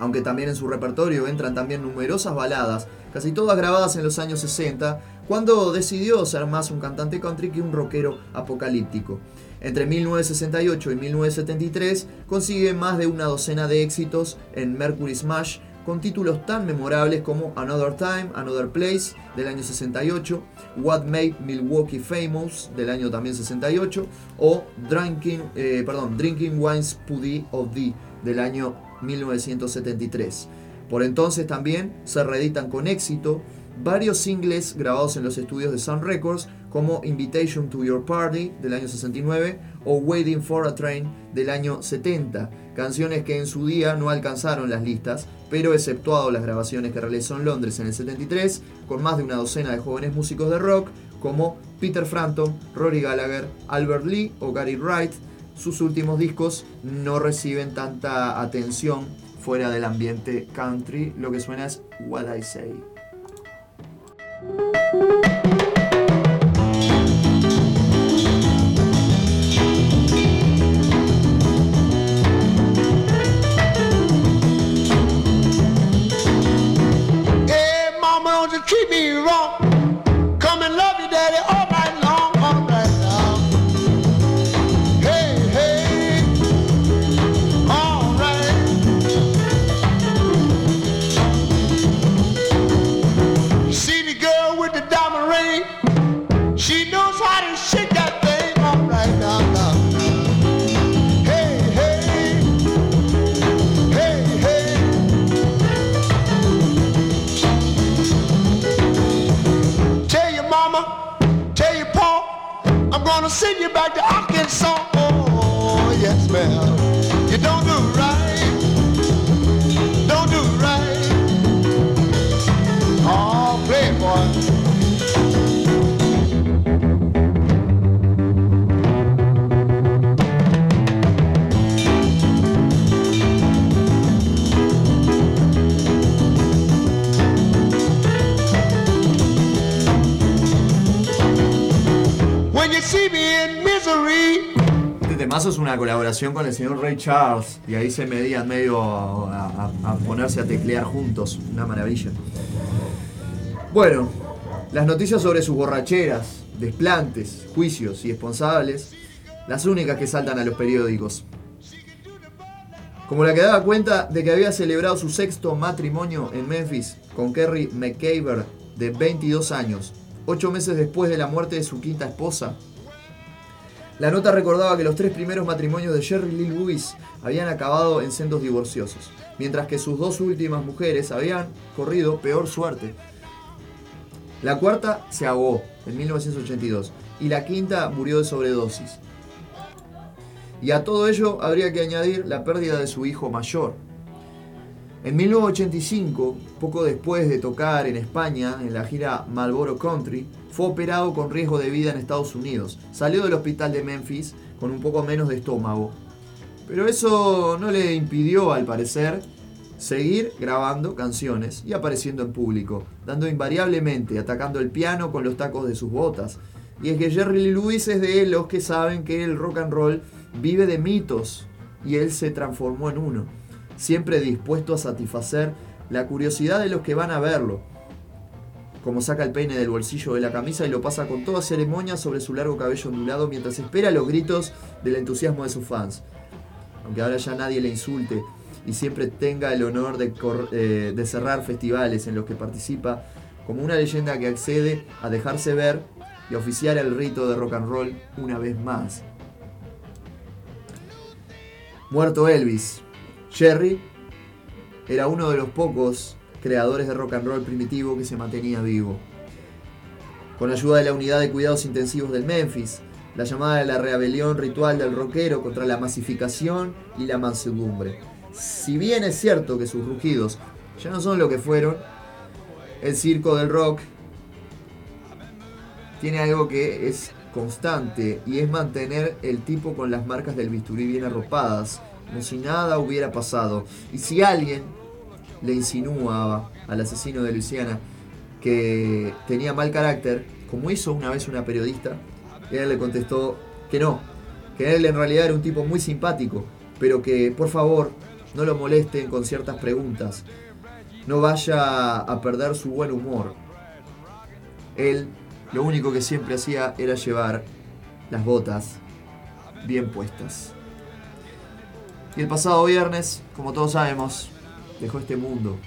aunque también en su repertorio entran también numerosas baladas, casi todas grabadas en los años 60, cuando decidió ser más un cantante country que un rockero apocalíptico. Entre 1968 y 1973 consigue más de una docena de éxitos en Mercury Smash, con títulos tan memorables como Another Time, Another Place del año 68, What Made Milwaukee Famous del año también 68 o Drinking, eh, perdón, Drinking Wine's Puddy of Thee del año 1973. Por entonces también se reeditan con éxito varios singles grabados en los estudios de Sun Records como Invitation to Your Party del año 69 o Waiting for a Train del año 70, canciones que en su día no alcanzaron las listas, pero exceptuado las grabaciones que realizó en Londres en el 73, con más de una docena de jóvenes músicos de rock como Peter Frampton, Rory Gallagher, Albert Lee o Gary Wright, sus últimos discos no reciben tanta atención fuera del ambiente country, lo que suena es What I Say. Gonna send you back to Arkansas. Oh, yes, ma'am. Temazo es una colaboración con el señor Ray Charles y ahí se medían medio a, a- ponerse a teclear juntos. Una maravilla. Bueno, las noticias sobre sus borracheras, desplantes, juicios y responsables, las únicas que saltan a los periódicos. Como la que daba cuenta de que había celebrado su sexto matrimonio en Memphis con Kerry McCaber, de 22 años, ocho meses después de la muerte de su quinta esposa. La nota recordaba que los tres primeros matrimonios de Jerry Lee Lewis habían acabado en sendos divorciosos, mientras que sus dos últimas mujeres habían corrido peor suerte. La cuarta se ahogó en 1982 y la quinta murió de sobredosis. Y a todo ello habría que añadir la pérdida de su hijo mayor. En 1985, poco después de tocar en España en la gira Marlboro Country, fue operado con riesgo de vida en Estados Unidos. Salió del hospital de Memphis con un poco menos de estómago. Pero eso no le impidió, al parecer, seguir grabando canciones y apareciendo en público, dando invariablemente, atacando el piano con los tacos de sus botas. Y es que Jerry Lewis es de los que saben que el rock and roll vive de mitos y él se transformó en uno, siempre dispuesto a satisfacer la curiosidad de los que van a verlo. Como saca el peine del bolsillo de la camisa y lo pasa con toda ceremonia sobre su largo cabello ondulado mientras espera los gritos del entusiasmo de sus fans. Aunque ahora ya nadie le insulte y siempre tenga el honor de, eh, cerrar festivales en los que participa como una leyenda que accede a dejarse ver y oficiar el rito de rock and roll una vez más. Muerto Elvis, Jerry era uno de los pocos creadores de rock and roll primitivo que se mantenía vivo. Con ayuda de la unidad de cuidados intensivos del Memphis, la llamada de la rebelión ritual del rockero contra la masificación y la mansedumbre. Si bien es cierto que sus rugidos ya no son lo que fueron, el circo del rock tiene algo que es constante y es mantener el tipo con las marcas del bisturí bien arropadas, como si nada hubiera pasado. Y si alguien le insinuaba al asesino de Luisiana que tenía mal carácter, como hizo una vez una periodista, él le contestó que no, que él en realidad era un tipo muy simpático, pero que por favor no lo molesten con ciertas preguntas, no vaya a perder su buen humor. Él lo único que siempre hacía era llevar las botas bien puestas. Y el pasado viernes, como todos sabemos, dejó este mundo.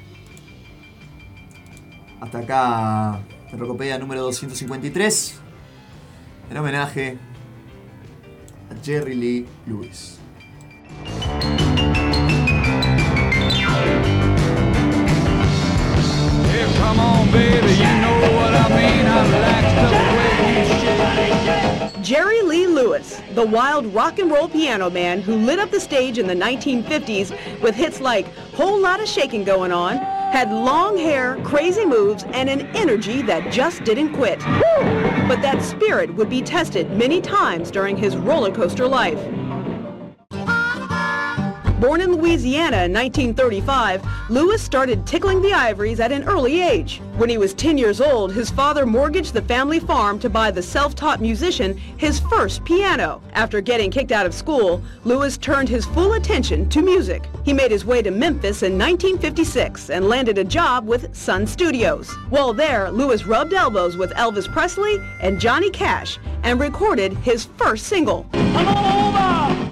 Hasta acá, en Rocopedia número 253, en homenaje a Jerry Lee Lewis. Jerry Lee Lewis, the wild rock and roll piano man who lit up the stage in the 1950s with hits like Whole Lot of Shaking Going On, had long hair, crazy moves, and an energy that just didn't quit. But that spirit would be tested many times during his roller coaster life. Born in Louisiana in 1935, Lewis started tickling the ivories at an early age. When he was 10 years old, his father mortgaged the family farm to buy the self-taught musician his first piano. After getting kicked out of school, Lewis turned his full attention to music. He made his way to Memphis in 1956 and landed a job with Sun Studios. While there, Lewis rubbed elbows with Elvis Presley and Johnny Cash and recorded his first single.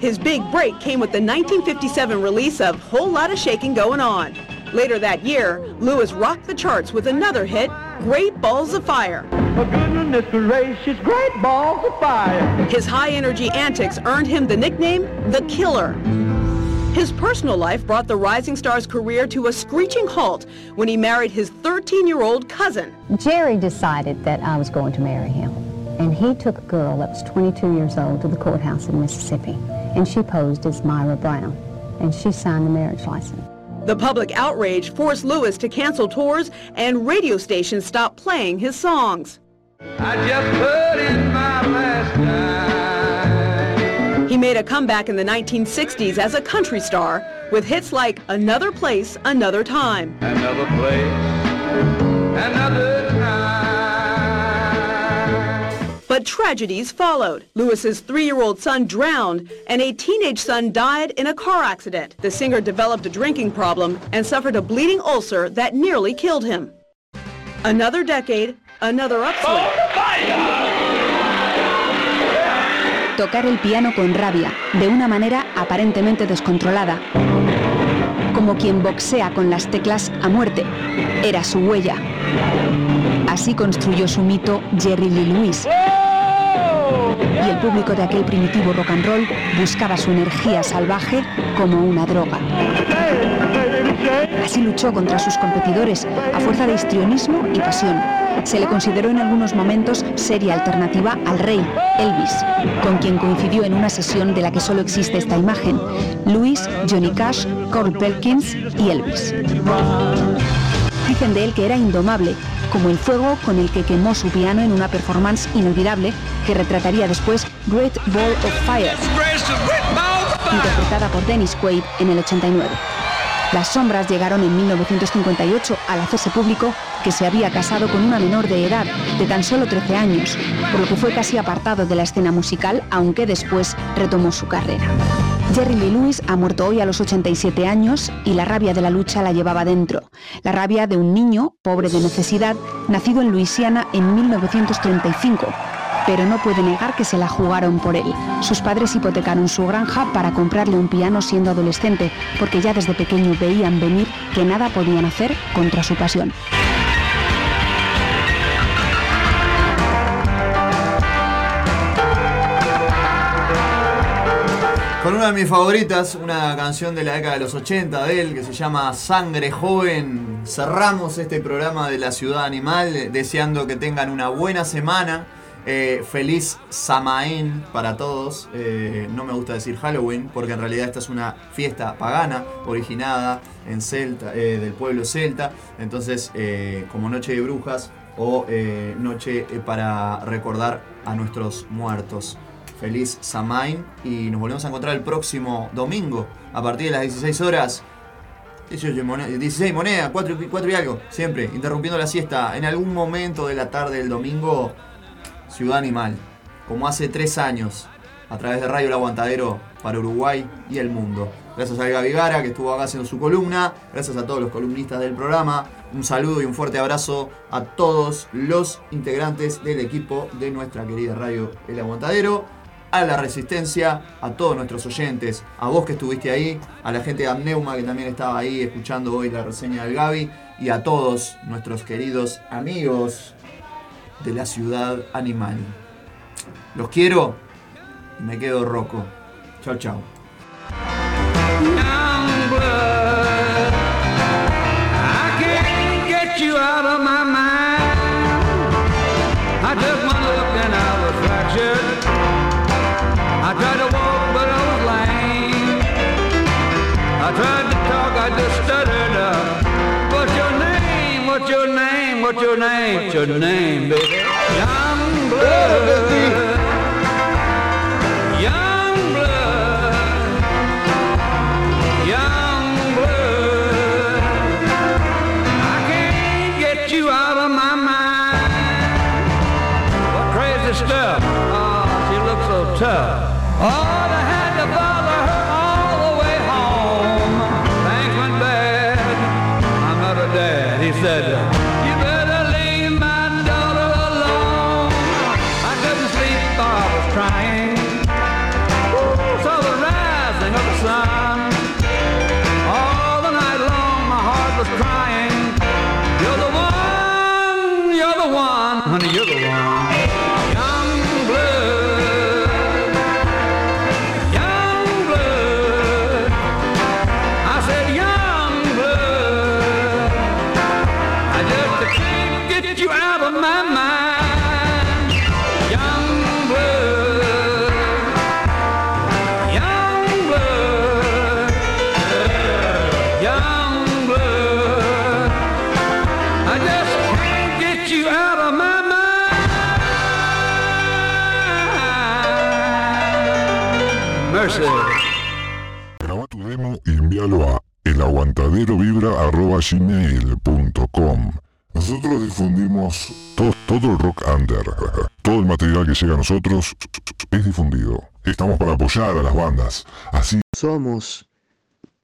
His big break came with the 1957 release of Whole Lotta Shaking Going On. Later that year, Lewis rocked the charts with another hit, Great Balls of Fire. For goodness gracious, great balls of fire. His high-energy antics earned him the nickname The Killer. His personal life brought the rising star's career to a screeching halt when he married his 13-year-old cousin. Jerry decided that I was going to marry him. And he took a girl that was 22 years old to the courthouse in Mississippi. And she posed as Myra Brown. And she signed the marriage license. The public outrage forced Lewis to cancel tours and radio stations stopped playing his songs. I just put in my last dime. He made a comeback in the 1960s as a country star with hits like Another Place, Another Time. Another place, another Tragedies followed. Lewis's three-year-old son drowned, and a teenage son died in a car accident. The singer developed a drinking problem and suffered a bleeding ulcer that nearly killed him. Another decade, another upswing. Tocar el piano con rabia, de una manera aparentemente descontrolada. Como quien boxea con las teclas a muerte. Era su huella. Así construyó su mito Jerry Lee Lewis. Y el público de aquel primitivo rock and roll buscaba su energía salvaje como una droga. Así luchó contra sus competidores a fuerza de histrionismo y pasión. Se le consideró en algunos momentos seria alternativa al rey, Elvis, con quien coincidió en una sesión de la que solo existe esta imagen. Louis, Johnny Cash, Carl Perkins y Elvis. Dicen de él que era indomable, como el fuego con el que quemó su piano en una performance inolvidable que retrataría después Great Ball of Fire, interpretada por Dennis Quaid en el 89. Las sombras llegaron en 1958 al hacerse público que se había casado con una menor de edad, de tan solo 13 años, por lo que fue casi apartado de la escena musical, aunque después retomó su carrera. Jerry Lee Lewis ha muerto hoy a los 87 años y la rabia de la lucha la llevaba dentro. La rabia de un niño, pobre de necesidad, nacido en Luisiana en 1935 pero no puede negar que se la jugaron por él. Sus padres hipotecaron su granja para comprarle un piano siendo adolescente, porque ya desde pequeño veían venir que nada podían hacer contra su pasión. Una de mis favoritas, una canción de la década de los 80 de él que se llama Sangre Joven. Cerramos este programa de la ciudad animal eh, deseando que tengan una buena semana. Eh, feliz Samaín para todos. Eh, no me gusta decir Halloween porque en realidad esta es una fiesta pagana originada en Celta, del pueblo celta. Entonces, como noche de brujas o noche para recordar a nuestros muertos. Feliz Samaín y nos volvemos a encontrar el próximo domingo a partir de las 16 horas. 18 moneda- 16 monedas, 4, y algo, siempre, interrumpiendo la siesta. En algún momento de la tarde del domingo, Ciudad Animal, como hace tres años, a través de Radio El Aguantadero para Uruguay y el mundo. Gracias a Gaby Gara, que estuvo acá haciendo su columna. Gracias a todos los columnistas del programa. Un saludo y un fuerte abrazo a todos los integrantes del equipo de nuestra querida Radio El Aguantadero. A la Resistencia, a todos nuestros oyentes, a vos que estuviste ahí, a la gente de Amneuma que también estaba ahí escuchando hoy la reseña del Gaby, y a todos nuestros queridos amigos de la ciudad animal. Los quiero y me quedo roco. Chao, chao. What's your name? What's your name, baby? Young blood. Young blood. Young blood. I can't get you out of my mind. What crazy stuff. Oh, she looks so tough. Oh, they had to follow her all the way home. Things went bad. I elaguantaderovibra.gmail.com Nosotros difundimos to- todo el rock under. Todo el material que llega a nosotros es difundido. Estamos para apoyar a las bandas. Así Somos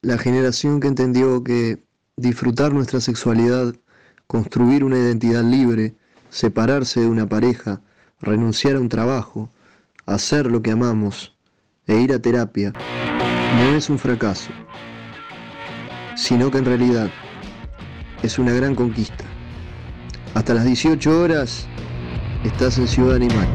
la generación que entendió que disfrutar nuestra sexualidad, construir una identidad libre, separarse de una pareja, renunciar a un trabajo, hacer lo que amamos e ir a terapia no es un fracaso, sino que en realidad es una gran conquista. Hasta las 18 horas estás en Ciudad Animal.